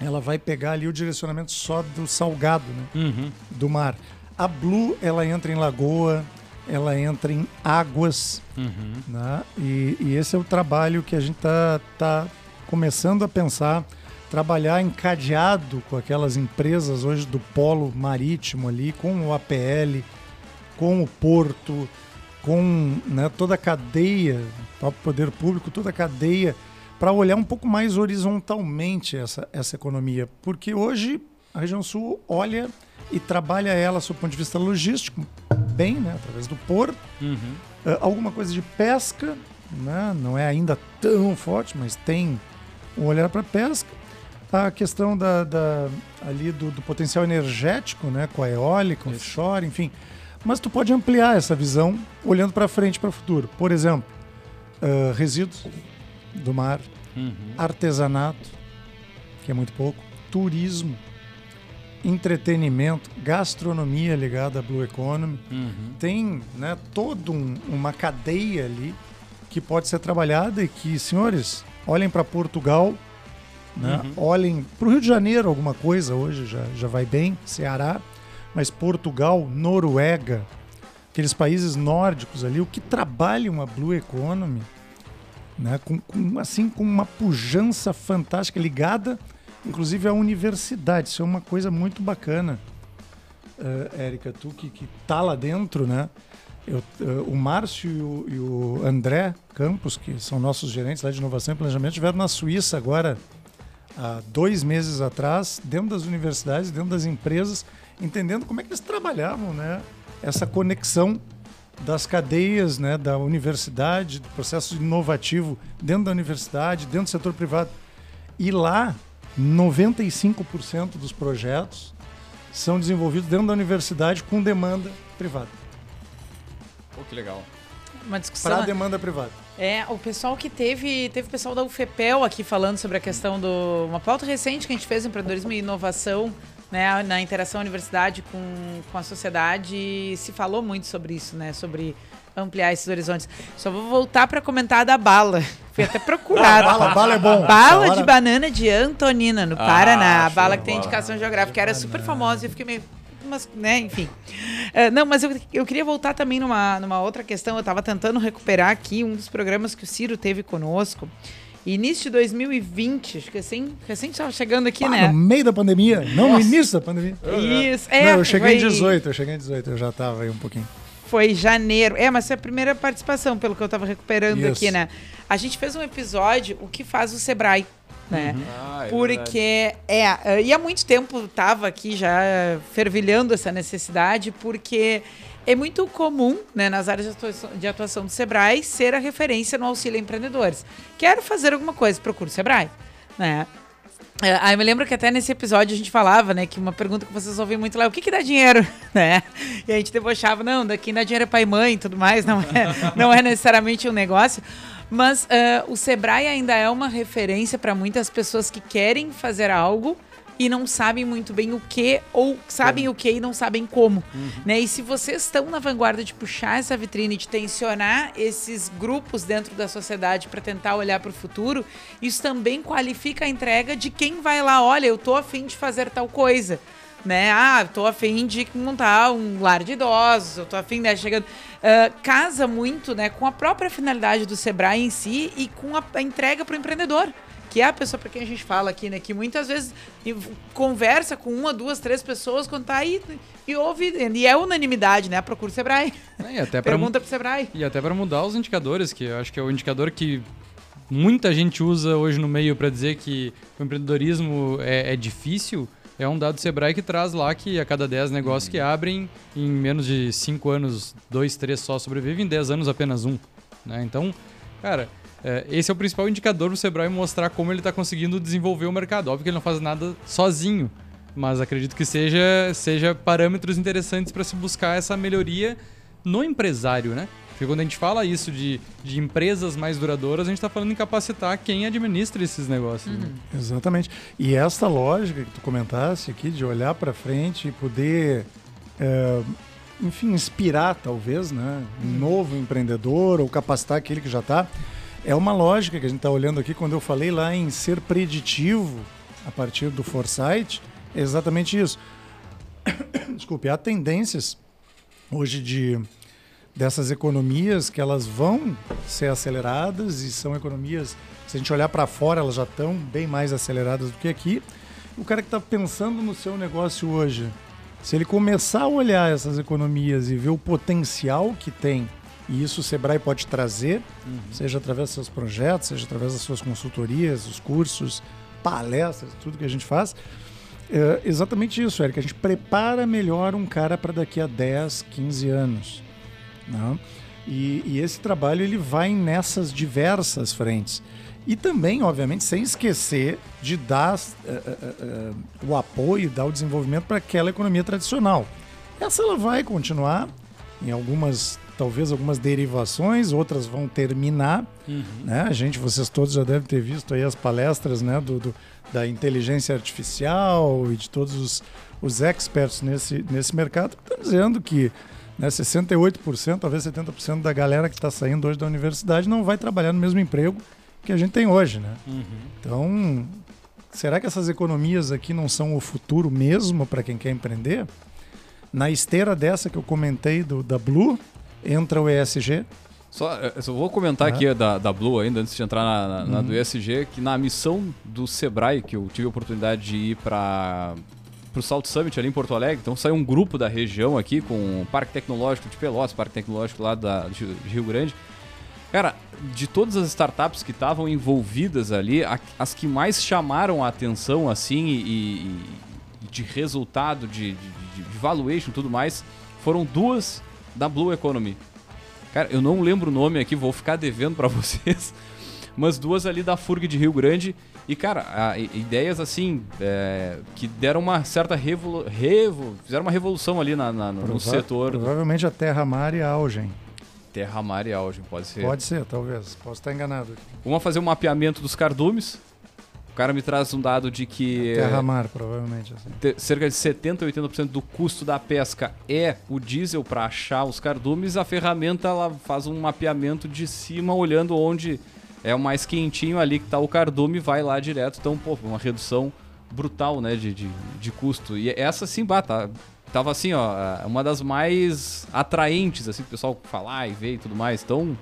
ela vai pegar ali o direcionamento só do salgado, né? Uhum. do mar. A Blue, ela entra em lagoa, ela entra em águas, Uhum. né? E, e esse é o trabalho que a gente está tá começando a pensar, trabalhar encadeado com aquelas empresas hoje do polo marítimo ali, com o APL, com o porto, com né, toda a cadeia, o poder público, toda a cadeia, para olhar um pouco mais horizontalmente essa, essa economia. Porque hoje a região sul olha e trabalha ela, sob o ponto de vista logístico, bem, né, através do porto, Uhum. Uh, alguma coisa de pesca, né? não é ainda tão forte, mas tem um olhar para pesca. A questão da, da- ali do, do potencial energético, né? com a eólica, Isso. offshore, enfim. Mas tu pode ampliar essa visão olhando para frente, para o futuro. Por exemplo, uh, resíduos do mar, Uhum. artesanato, que é muito pouco, turismo, entretenimento, gastronomia ligada à Blue Economy. Uhum. Tem né, toda um, uma cadeia ali que pode ser trabalhada e que, senhores, olhem para Portugal, né, olhem para o Rio de Janeiro, alguma coisa hoje já, já vai bem, Ceará, mas Portugal, Noruega, aqueles países nórdicos ali, o que trabalham a Blue Economy, né, com, com, assim, com uma pujança fantástica ligada inclusive a universidade. Isso é uma coisa muito bacana. Uh, Érica, tu que, que tá lá dentro, né? Eu, uh, o Márcio e o, e o, André Campos, que são nossos gerentes lá de inovação e planejamento, estiveram na Suíça agora, há dois meses atrás, dentro das universidades, dentro das empresas, entendendo como é que eles trabalhavam, né? Essa conexão das cadeias né, da universidade, do processo inovativo dentro da universidade, dentro do setor privado. E lá 95% dos projetos são desenvolvidos dentro da universidade com demanda privada. Pô, que legal. Uma discussão. Para demanda privada. É, o pessoal que teve, teve o pessoal da UFEPEL aqui falando sobre a questão do uma pauta recente que a gente fez empreendedorismo e inovação, né, na interação universidade com, com a sociedade, se falou muito sobre isso, né, sobre ampliar esses horizontes. Só vou voltar para comentar da bala. Fui até procurar. bala, bala é bom. Bala de banana de Antonina, no Ah, Paraná. A bala que tem indicação geográfica, era super famosa e eu fiquei meio. Mas, né, enfim. Eh, não, mas eu, eu queria voltar também numa, numa outra questão. Eu estava tentando recuperar aqui um dos programas que o Ciro teve conosco. Início de 2020, acho que assim, recém estava chegando aqui, Ah, né? No meio da pandemia, não no início da pandemia. Isso, é. não, eu cheguei em foi- 18, eu cheguei em 18, eu já tava aí um pouquinho. Foi janeiro. É, mas foi a primeira participação, pelo que eu tava recuperando Isso. aqui, né? A gente fez um episódio, o que faz o Sebrae, né? Ah, é verdade. Porque, é, e há muito tempo tava aqui já fervilhando essa necessidade, porque é muito comum, né, nas áreas de atuação, de atuação do Sebrae, ser a referência no auxílio a empreendedores. Quero fazer alguma coisa, procuro o Sebrae, né? É, aí eu me lembro que até nesse episódio a gente falava, né, que uma pergunta que vocês ouvem muito lá, o que que dá dinheiro, *laughs* né? E a gente debochava, não, daqui dá dinheiro é pai e mãe e tudo mais, não é, *laughs* não é necessariamente um negócio. Mas ah, o Sebrae ainda é uma referência para muitas pessoas que querem fazer algo e não sabem muito bem o que, ou sabem o que e não sabem como. Né? E se vocês estão na vanguarda de puxar essa vitrine, de tensionar esses grupos dentro da sociedade para tentar olhar para o futuro, isso também qualifica a entrega de quem vai lá, olha, eu tô afim de fazer tal coisa. Né? Ah, tô afim de montar um lar de idosos, eu tô afim, né, chegando... Ah, casa muito, né, com a própria finalidade do Sebrae em si e com a, a entrega para o empreendedor que é a pessoa para quem a gente fala aqui, né? Que muitas vezes conversa com uma, duas, três pessoas quando tá aí e ouve. E é unanimidade, né? Procura o Sebrae. É, e até *laughs* Pergunta pro Sebrae. e até para mudar os indicadores, que eu acho que é o indicador que muita gente usa hoje no meio para dizer que o empreendedorismo é, é difícil. É um dado do Sebrae que traz lá que a cada 10 negócios que abrem, em menos de 5 anos, 2, 3 só sobrevivem, em 10 anos apenas um. né? Então, cara, esse é o principal indicador do Sebrae mostrar como ele está conseguindo desenvolver o mercado. Óbvio que ele não faz nada sozinho, mas acredito que seja, seja parâmetros interessantes para se buscar essa melhoria no empresário, né? Porque quando a gente fala isso de, de empresas mais duradouras, a gente está falando em capacitar quem administra esses negócios. né? Exatamente. E essa lógica que tu comentasse aqui, de olhar para frente e poder, é, enfim, inspirar talvez, né, um novo empreendedor ou capacitar aquele que já está, é uma lógica que a gente está olhando aqui quando eu falei lá em ser preditivo a partir do foresight, é exatamente isso. *coughs* Desculpe, há tendências hoje de dessas economias que elas vão ser aceleradas e são economias, se a gente olhar para fora, elas já estão bem mais aceleradas do que aqui. O cara que está pensando no seu negócio hoje, se ele começar a olhar essas economias e ver o potencial que tem, e isso o Sebrae pode trazer, seja através dos seus projetos, seja através das suas consultorias, os cursos, palestras, tudo que a gente faz, é exatamente isso, Eric. A gente prepara melhor um cara para daqui a 10, 15 anos. Né? E, e esse trabalho ele vai nessas diversas frentes. E também, obviamente, sem esquecer de dar eh, eh, eh, o apoio, dar o desenvolvimento para aquela economia tradicional. Essa ela vai continuar em algumas talvez algumas derivações, outras vão terminar. Né? A gente, vocês todos já devem ter visto aí as palestras né, do, do- da inteligência artificial e de todos os, os experts nesse, nesse mercado, estão dizendo que né, 68%, talvez 70% da galera que está saindo hoje da universidade não vai trabalhar no mesmo emprego que a gente tem hoje. Né? Então, será que essas economias aqui não são o futuro mesmo para quem quer empreender? Na esteira dessa que eu comentei do, da Blue, entra o ESG. Só, eu só vou comentar Tá. aqui da, da Blue ainda, antes de entrar na, na- na do ESG, que na missão do Sebrae, que eu tive a oportunidade de ir para o Salt Summit ali em Porto Alegre, então saiu um grupo da região aqui com o Parque Tecnológico de Pelotas, Parque Tecnológico lá da, de Rio Grande. Cara, de todas as startups que estavam envolvidas ali, a- as que mais chamaram a atenção, assim, e, e- de resultado, de, de- de valuation e tudo mais, foram duas da Blue Economy. Cara, eu não lembro o nome aqui, vou ficar devendo pra *laughs* vocês, mas duas ali da FURG de Rio Grande. E, cara, ideias assim, é, que deram uma certa revolu revo fizeram uma revolução ali na, na- no Prova- setor Provavelmente a Terra, Mar e a Algem. terra, mar e auge, pode ser. Pode ser, talvez. Posso estar enganado. aqui. Vamos fazer um mapeamento dos cardumes. O cara me traz um dado de que é, Terra, Mar, provavelmente. Assim. cerca de 70 a 80% do custo da pesca é o diesel para achar os cardumes. A ferramenta ela faz um mapeamento de cima, olhando onde é o mais quentinho ali que tá o cardume, vai lá direto. Então, pô, uma redução brutal, né, de, de, de custo. E essa sim, bah, tá, tava assim, ó, uma das mais atraentes, assim, pro pessoal falar e ver e tudo mais. Então,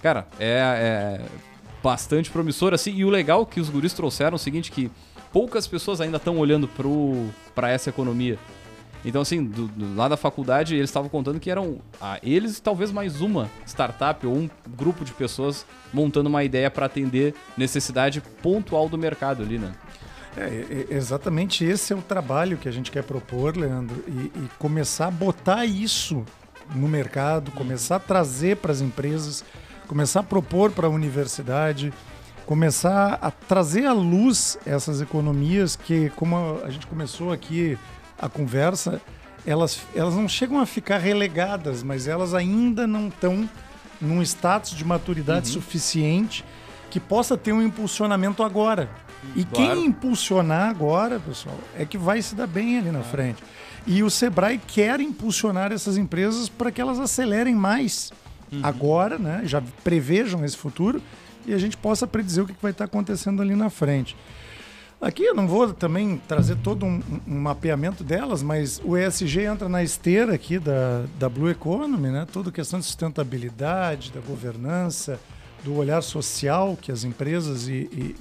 cara, é, é bastante promissor, assim. E o legal que os guris trouxeram é o seguinte, que poucas pessoas ainda estão olhando pro, pra essa economia. Então, assim, do, do- lá da faculdade, eles estavam contando que eram ah, eles e talvez mais uma startup ou um grupo de pessoas montando uma ideia para atender necessidade pontual do mercado ali, né? É, exatamente esse é o trabalho que a gente quer propor, Leandro, e, e começar a botar isso no mercado, começar a trazer para as empresas, começar a propor para a universidade, começar a trazer à luz essas economias que, como a- gente começou aqui a conversa, elas, elas não chegam a ficar relegadas, mas elas ainda não estão num status de maturidade suficiente que possa ter um impulsionamento agora. E Claro. quem impulsionar agora, pessoal, é que vai se dar bem ali na frente. E o Sebrae quer impulsionar essas empresas para que elas acelerem mais agora, né? Já prevejam esse futuro e a gente possa predizer o que vai estar acontecendo ali na frente. Aqui eu não vou também trazer todo um, um mapeamento delas, mas o ESG entra na esteira aqui da, da Blue Economy, né? Toda questão de sustentabilidade, da governança, do olhar social que as empresas e, e-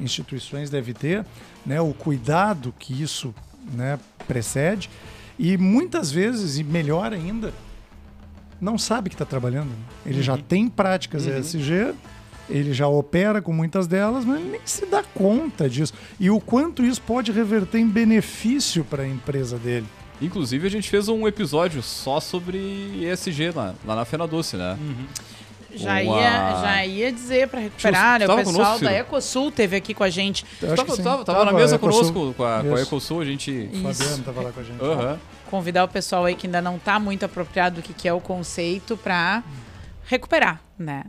e instituições devem ter, né? O cuidado que isso né, precede e muitas vezes, e melhor ainda, não sabe que está trabalhando. né? Ele já tem práticas ESG, ele já opera com muitas delas, mas ele nem se dá conta disso. E o quanto isso pode reverter em benefício para a empresa dele. Inclusive, a gente fez um episódio só sobre ESG lá, lá na Fena Doce, né? Já Uma- ia, já ia dizer para recuperar, né? O pessoal conosco, da? Ecosul teve aqui com a gente. Tava, na mesa conosco com a, com a. Ecosul, a gente. Fabiano estava lá com a gente. Aham. Convidar o pessoal aí que ainda não está muito apropriado do que, que é o conceito para recuperar, né?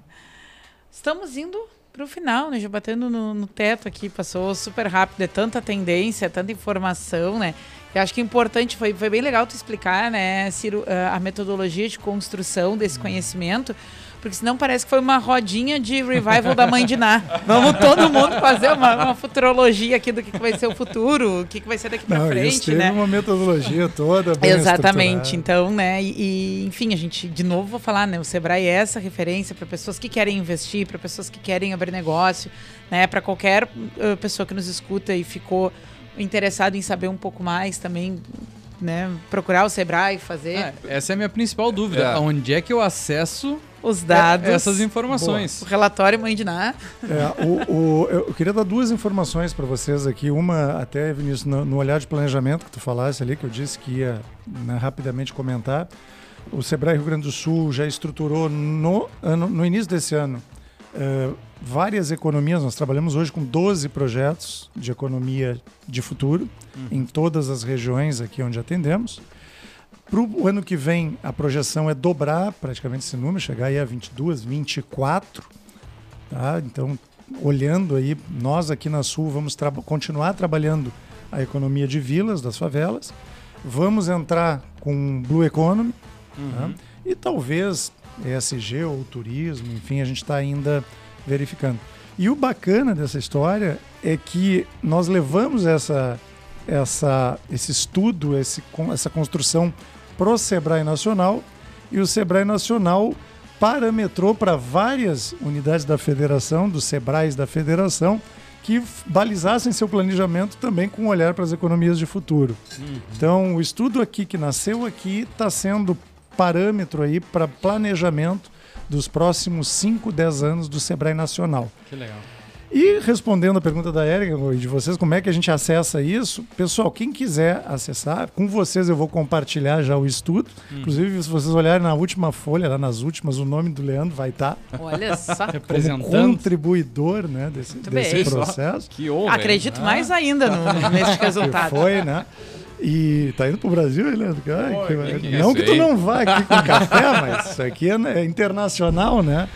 Estamos indo para o final, né? Já batendo no, no teto aqui, passou super rápido, é tanta tendência, tanta informação, né? Eu acho que importante, foi, foi bem legal tu explicar, né, Ciro, a a metodologia de construção desse conhecimento, porque senão parece que foi uma rodinha de revival da mãe de Ná. Vamos todo mundo fazer uma, uma futurologia aqui do que, que vai ser o futuro, o que, que vai ser daqui para Não, isso frente, teve né? uma metodologia toda bem Exatamente. Então, né, e, e, enfim, a gente de novo vou falar, né, o Sebrae é essa referência para pessoas que querem investir, para pessoas que querem abrir negócio, né, para qualquer uh, pessoa que nos escuta e ficou interessado em saber um pouco mais também, né, procurar o Sebrae, fazer É, essa é a minha principal dúvida. É. Onde é que eu acesso os dados, essas informações? o relatório Mãe de Ná. É, o, o- eu queria dar duas informações para vocês aqui. Uma, até, Vinícius, no, no olhar de planejamento que tu falasse ali, que eu disse que ia né, rapidamente comentar. O Sebrae Rio Grande do Sul já estruturou no, ano, no início desse ano eh, várias economias. Nós trabalhamos hoje com 12 projetos de economia de futuro em todas as regiões aqui onde atendemos. Para o ano que vem, a projeção é dobrar praticamente esse número, chegar aí a 22, 24. Tá? Então, olhando aí, nós aqui na Sul vamos tra continuar trabalhando a economia de vilas, das favelas. Vamos entrar com Blue Economy tá? e talvez ESG ou turismo, enfim, a gente está ainda verificando. E o bacana dessa história é que nós levamos essa, essa, esse estudo, esse, essa construção pro Sebrae Nacional e o Sebrae Nacional parametrou para várias unidades da federação, dos Sebrais da federação, que balizassem seu planejamento também com um olhar para as economias de futuro. Uhum. Então, o estudo aqui que nasceu aqui está sendo parâmetro aí para planejamento dos próximos 5, 10 anos do Sebrae Nacional. Que legal. E respondendo a pergunta da Érica e de vocês, como é que a gente acessa isso? Pessoal, quem quiser acessar, com vocês eu vou compartilhar já o estudo. Hum. Inclusive, se vocês olharem na última folha, lá nas últimas, o nome do Leandro vai estar. Tá Olha só. *laughs* Representando. contribuidor né, desse, desse processo. Que homem. Acredito ah. mais ainda no, nesse *laughs* resultado. Que foi, né? E tá indo pro Brasil, Leandro? Ai, que... que não que tu não vá aqui com *laughs* café, mas isso aqui é, é internacional, né?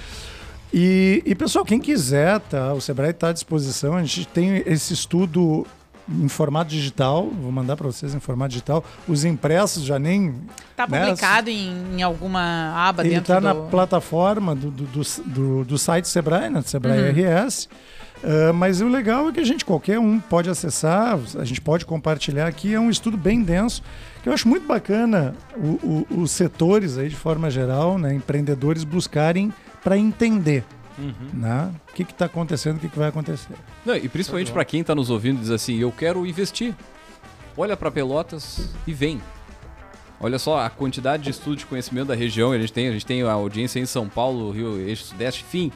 E, e, pessoal, quem quiser, tá? O Sebrae está à disposição. A gente tem esse estudo em formato digital, vou mandar para vocês em formato digital. Os impressos já nem. Está né? publicado em, em, alguma aba Ele dentro tá do... na plataforma do, do, do, do, do site Sebrae, né? Sebrae uhum. RS. Uh, mas o legal é que a gente, qualquer um pode acessar, a gente pode compartilhar aqui. É um estudo bem denso, que eu acho muito bacana o, o, os setores aí, de forma geral, né, empreendedores buscarem para entender. Uhum. Né? O que está acontecendo, o que, que, vai acontecer. Não, e principalmente para quem está nos ouvindo diz assim, eu quero investir. Olha para Pelotas e vem. Olha só a quantidade de estudo de conhecimento da região a gente tem. A gente tem a audiência em São Paulo, Rio, Eixo Sudeste, enfim.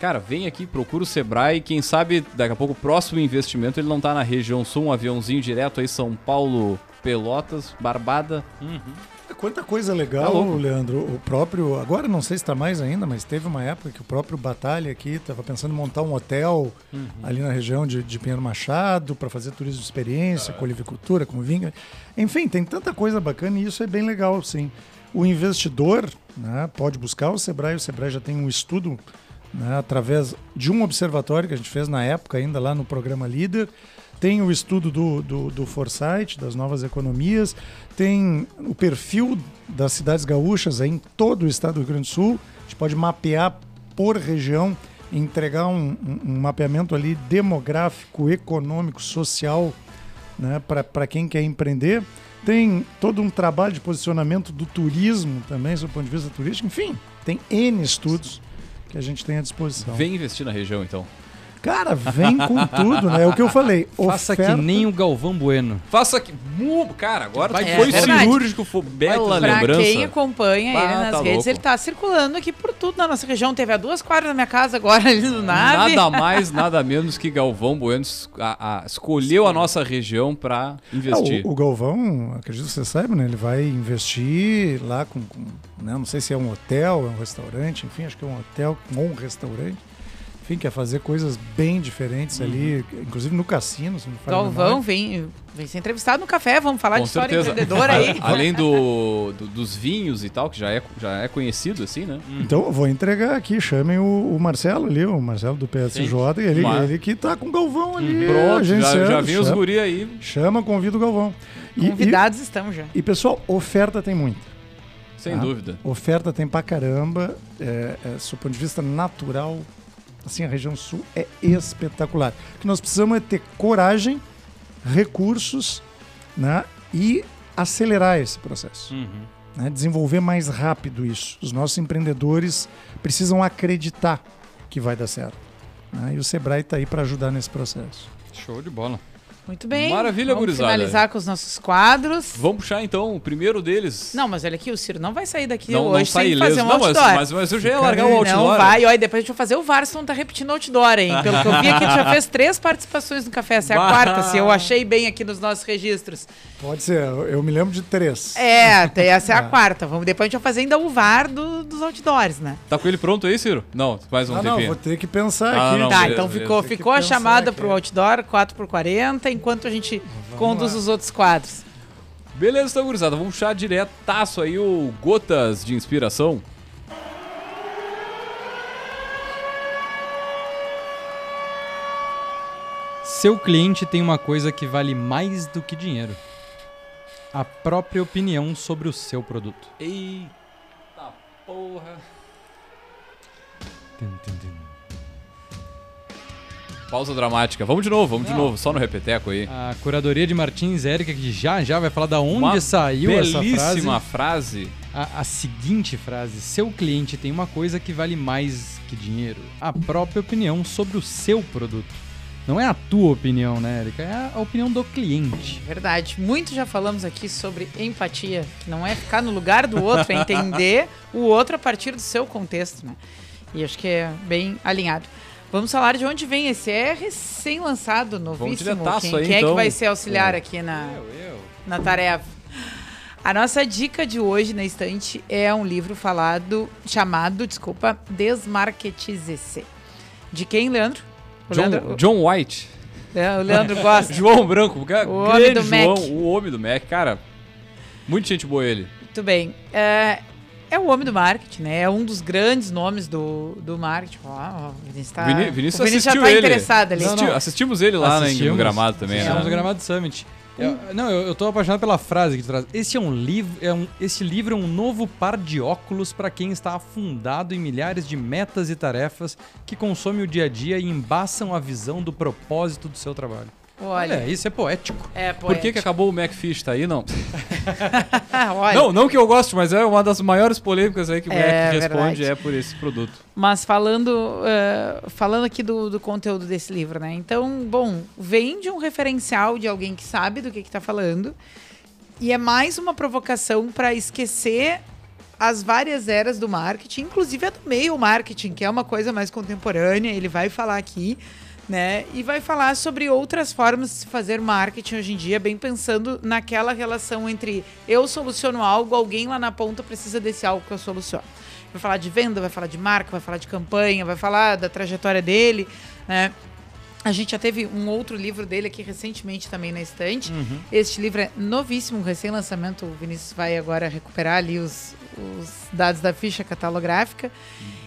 Cara, vem aqui, procura o Sebrae. Quem sabe daqui a pouco o próximo investimento ele não está na região sul, um aviãozinho direto aí São Paulo, Pelotas, Barbada. Uhum. Quanta coisa legal, tá Leandro. O próprio, agora não sei se está mais ainda, mas teve uma época que o próprio Batalha aqui estava pensando em montar um hotel uhum. ali na região de, de Pinheiro Machado para fazer turismo de experiência, com olivicultura, com vinho. Enfim, tem tanta coisa bacana e isso é bem legal, sim. O investidor né, pode buscar o Sebrae, o Sebrae já tem um estudo né, através de um observatório que a gente fez na época, ainda lá no programa Líder tem o estudo do, do, do Foresight, das novas economias, tem o perfil das cidades gaúchas em todo o estado do Rio Grande do Sul. A gente pode mapear por região, entregar um, um mapeamento ali demográfico, econômico, social né, para quem quer empreender. Tem todo um trabalho de posicionamento do turismo também, do ponto de vista turístico. Enfim, tem N estudos que a gente tem à disposição. Vem investir na região, então. Cara, vem com tudo, né? É o que eu falei. Faça oferta... que nem o Galvão Bueno. Faça que. Cara, agora Vai, foi é cirúrgico, foi bela pra lembrança. quem acompanha ele nas tá redes, louco. ele tá circulando aqui por tudo na nossa região. Teve a duas quadras na minha casa agora ali no nave. Nada *laughs* mais, nada menos que Galvão Bueno a, a, escolheu Sim. a nossa região para investir. É, o, o, Galvão, acredito que você saiba, né? Ele vai investir lá com, com né? não sei se é um hotel, é um restaurante, enfim, acho que é um hotel com um restaurante enfim, quer fazer coisas bem diferentes uhum. ali, inclusive no cassino. Se não Galvão vem, vem ser entrevistado no café, vamos falar Com de história certeza. empreendedora aí. *laughs* Além do, do, dos vinhos e tal, que já é, já é conhecido assim, né? Uhum. Então, vou entregar aqui, chamem o, o, Marcelo ali, o Marcelo do PSJ, ele, Mas... ele que tá com o Galvão ali. Uhum. Pronto, já, já vi os guri aí. Chama, convida o Galvão. Convidados e, estão já. E pessoal, oferta tem muita. Sem tá? dúvida. Oferta tem pra caramba, é, é, do ponto de vista natural, assim, a região sul é espetacular. O que nós precisamos é ter coragem, recursos né, e acelerar esse processo. Uhum. Né, desenvolver mais rápido isso. Os nossos empreendedores precisam acreditar que vai dar certo. Né, e o Sebrae está aí para ajudar nesse processo. Show de bola. Muito bem. Maravilha, Vamos gurizada. finalizar com os nossos quadros. Vamos puxar então o primeiro deles. Não, mas olha aqui, o Ciro não vai sair daqui não, hoje não sai sem fazer um não, outdoor. Mas, mas, eu já ia largar o outdoor. Não vai, olha, depois a gente vai fazer o Varson tá repetindo o outdoor, hein? Pelo que eu vi aqui, a gente já *laughs* fez três participações no café. Essa é a quarta, se eu achei bem aqui nos nossos registros. Pode ser, eu me lembro de três. É, essa é a *laughs* é. quarta. Vamos, depois a gente vai fazer ainda o VAR do, dos outdoors, né? Tá com ele pronto aí, Ciro? Não, mais um ah, tempinho. Não, vou ter que pensar ah, aqui. Não, tá, beleza, então ficou, ficou a chamada aqui. pro outdoor 4x40, enquanto a gente Vamos conduz lá. os outros quadros. Beleza, então, gurizada, vamos puxar diretaço aí o Gotas de Inspiração. Seu cliente tem uma coisa que vale mais do que dinheiro: a própria opinião sobre o seu produto. Eita porra. Tum, tum, tum. Pausa dramática. Vamos de novo, vamos de Não. novo, só no repeteco aí. A curadoria de Martins Érica, que já já vai falar da onde Uma saiu essa frase. belíssima frase. A, a seguinte frase: Seu cliente tem uma coisa que vale mais que dinheiro: a própria opinião sobre o seu produto. Não é a tua opinião, né, Érica? É a opinião do cliente. Verdade. Muito já falamos aqui sobre empatia, que não é ficar no lugar do outro, é entender o outro a partir do seu contexto, né? E acho que é bem alinhado. Vamos falar de onde vem esse. É recém-lançado, novíssimo. Quem, aí, quem é que então. vai ser auxiliar É. aqui na, eu. na tarefa? A nossa dica de hoje na estante é um livro falado, chamado, desculpa, Desmarketize-se. De quem, Leandro? John, Leandro, John White. o Leandro gosta. *laughs* João Branco, ga- O homem grande do João, Mac. o homem do Mac, cara. Muito gente boa ele. Muito bem. É, é o homem do marketing, né? É um dos grandes nomes do, do marketing. Ó, ó, o Vinícius, tá, Vini- Vinícius o Vinícius já tá ele. interessado ali. Assistiu-. Assistimos ele lá né, no Assistimos. Gramado também, no né? Gramado Summit. Eu- não, eu, eu tô apaixonado pela frase que tu traz. Esse é um livro, é um, esse livro é um novo par de óculos para quem está afundado em milhares de metas e tarefas que consomem o dia a dia e embaçam a visão do propósito do seu trabalho. Olha, Olha, isso é poético. é Por que, que poético. acabou o McFish? Tá aí, não? *laughs* Não, não que eu goste, mas é uma das maiores polêmicas aí que o É Mac responde verdade. é por esse produto. Mas falando, eh, falando aqui do, do conteúdo desse livro, né? Então, bom, vem de um referencial de alguém que sabe do que está falando. E é mais uma provocação para esquecer as várias eras do marketing, inclusive a do meio marketing, que é uma coisa mais contemporânea. Ele vai falar aqui, né? E vai falar sobre outras formas de se fazer marketing hoje em dia, bem pensando naquela relação entre eu soluciono algo, alguém lá na ponta precisa desse algo que eu soluciono. Vai falar de venda, vai falar de marca, vai falar de campanha, vai falar da trajetória dele, né? A gente já teve um outro livro dele aqui recentemente também na estante. Este livro é novíssimo, recém-lançamento. O Vinícius vai agora recuperar ali os, os dados da ficha catalográfica.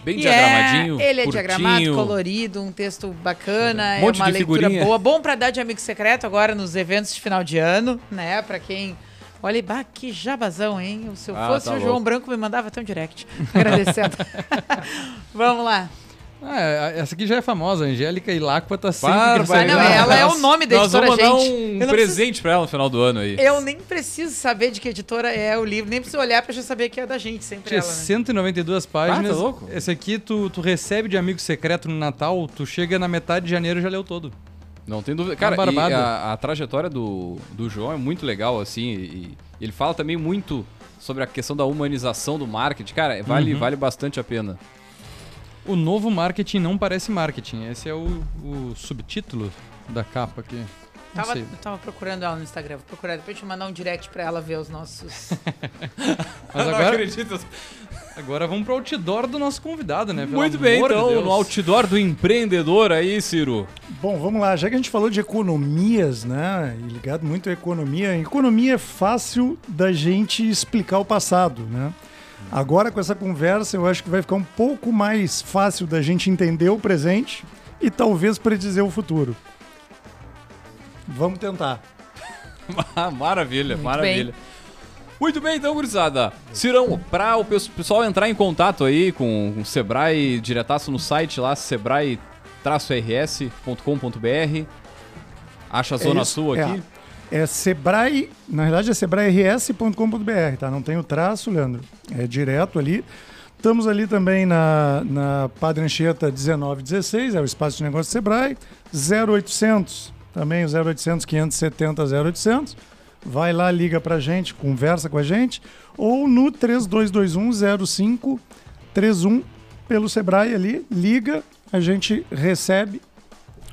Bem E diagramadinho. É, ele é curtinho. diagramado, colorido, um texto bacana, Um é uma leitura figurinha. boa, bom pra dar de amigo secreto agora nos eventos de final de ano, né? Pra quem Olha, bah, que jabazão, hein? Se eu Ah, fosse tá o João louco. Branco, me mandava até um direct. *laughs* Agradecendo. *laughs* Vamos lá. Ah, essa aqui já é famosa, Angélica Ilacqua tá sempre receber Ah, não, ela é o nome da Nós editora, vamos mandar gente. um presente pra ela no final do ano aí. Eu nem preciso saber de que editora é o livro, nem preciso olhar pra já saber que é da gente, sempre Tinha ela, né? 192 páginas. Ah, tá louco? Esse aqui tu, tu recebe de amigo secreto no Natal, tu chega na metade de janeiro e já leu todo. Não tem dúvida. Cara, e barbada. a, a trajetória do, do João é muito legal, assim, e, e ele fala também muito sobre a questão da humanização do marketing. Cara, vale, Uhum. vale bastante a pena. O novo marketing não parece marketing. Esse é o, o subtítulo da capa aqui. Não Tava, sei. tava procurando ela no Instagram, vou procurar depois te mandar um direct pra ela ver os nossos. *laughs* Mas Não agora, acredito. agora vamos pro outdoor do nosso convidado, né? Pelo Muito bem, de então, no outdoor do empreendedor aí, Ciro. Bom, vamos lá. Já que a gente falou de economias, né? E ligado muito à economia, economia é fácil da gente explicar o passado, né? Agora, com essa conversa, eu acho que vai ficar um pouco mais fácil da gente entender o presente e talvez predizer o futuro. Vamos tentar. *laughs* Maravilha, Muito maravilha. Muito bem, então, gurizada. Cirão, para o pes- pessoal entrar em contato aí com o Sebrae, diretaço no site lá, sebrae-rs.com.br. Acha a Zona isso, Sul é. aqui. É Sebrae, na verdade é sebrae-rs.com.br, tá? Não tem o traço, Leandro. É direto ali. Estamos ali também na, na Padre Anchieta 1916, é o espaço de negócio Sebrae. 0800, também o 0800 570 0800. Vai lá, liga pra gente, conversa com a gente. Ou no 3221 0531 pelo Sebrae ali, liga, a gente recebe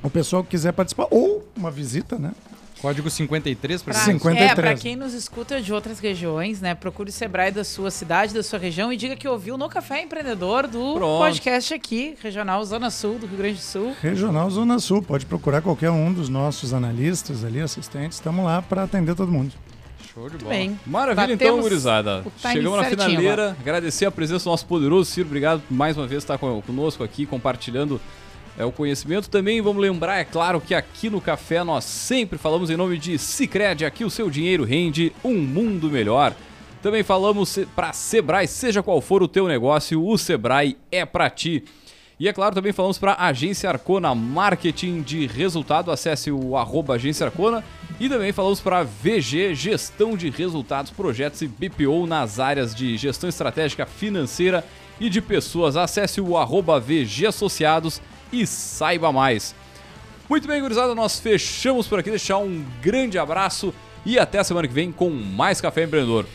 o pessoal que quiser participar. Ou uma visita, né? Código 53 para Pra, 53. É, pra quem nos escuta de outras regiões, né? Procure o Sebrae da sua cidade, da sua região e diga que ouviu no Café Empreendedor do Pronto. podcast aqui, Regional Zona Sul do Rio Grande do Sul. Regional Zona Sul, pode procurar qualquer um dos nossos analistas ali, assistentes, estamos lá para atender todo mundo. Show de bola. Bem. Maravilha então, Batemos gurizada. o time Chegamos na certinho finaleira. Agradecer a presença do nosso poderoso Ciro. Obrigado mais uma vez por estar con- conosco aqui, compartilhando é, o conhecimento. Também vamos lembrar, é claro, que aqui no Café nós sempre falamos em nome de Cicred. Aqui o seu dinheiro rende um mundo melhor. Também falamos para Sebrae, seja qual for o teu negócio, o Sebrae é para ti. E é claro, também falamos para Agência Arcona Marketing de Resultado. Acesse o arroba Agência Arcona. E também falamos para VG Gestão de Resultados, Projetos e BPO nas áreas de gestão estratégica financeira e de pessoas. Acesse o arroba VG Associados e saiba mais. Muito bem, gurizada, nós fechamos por aqui. Deixar um grande abraço e até a semana que vem com mais Café Empreendedor.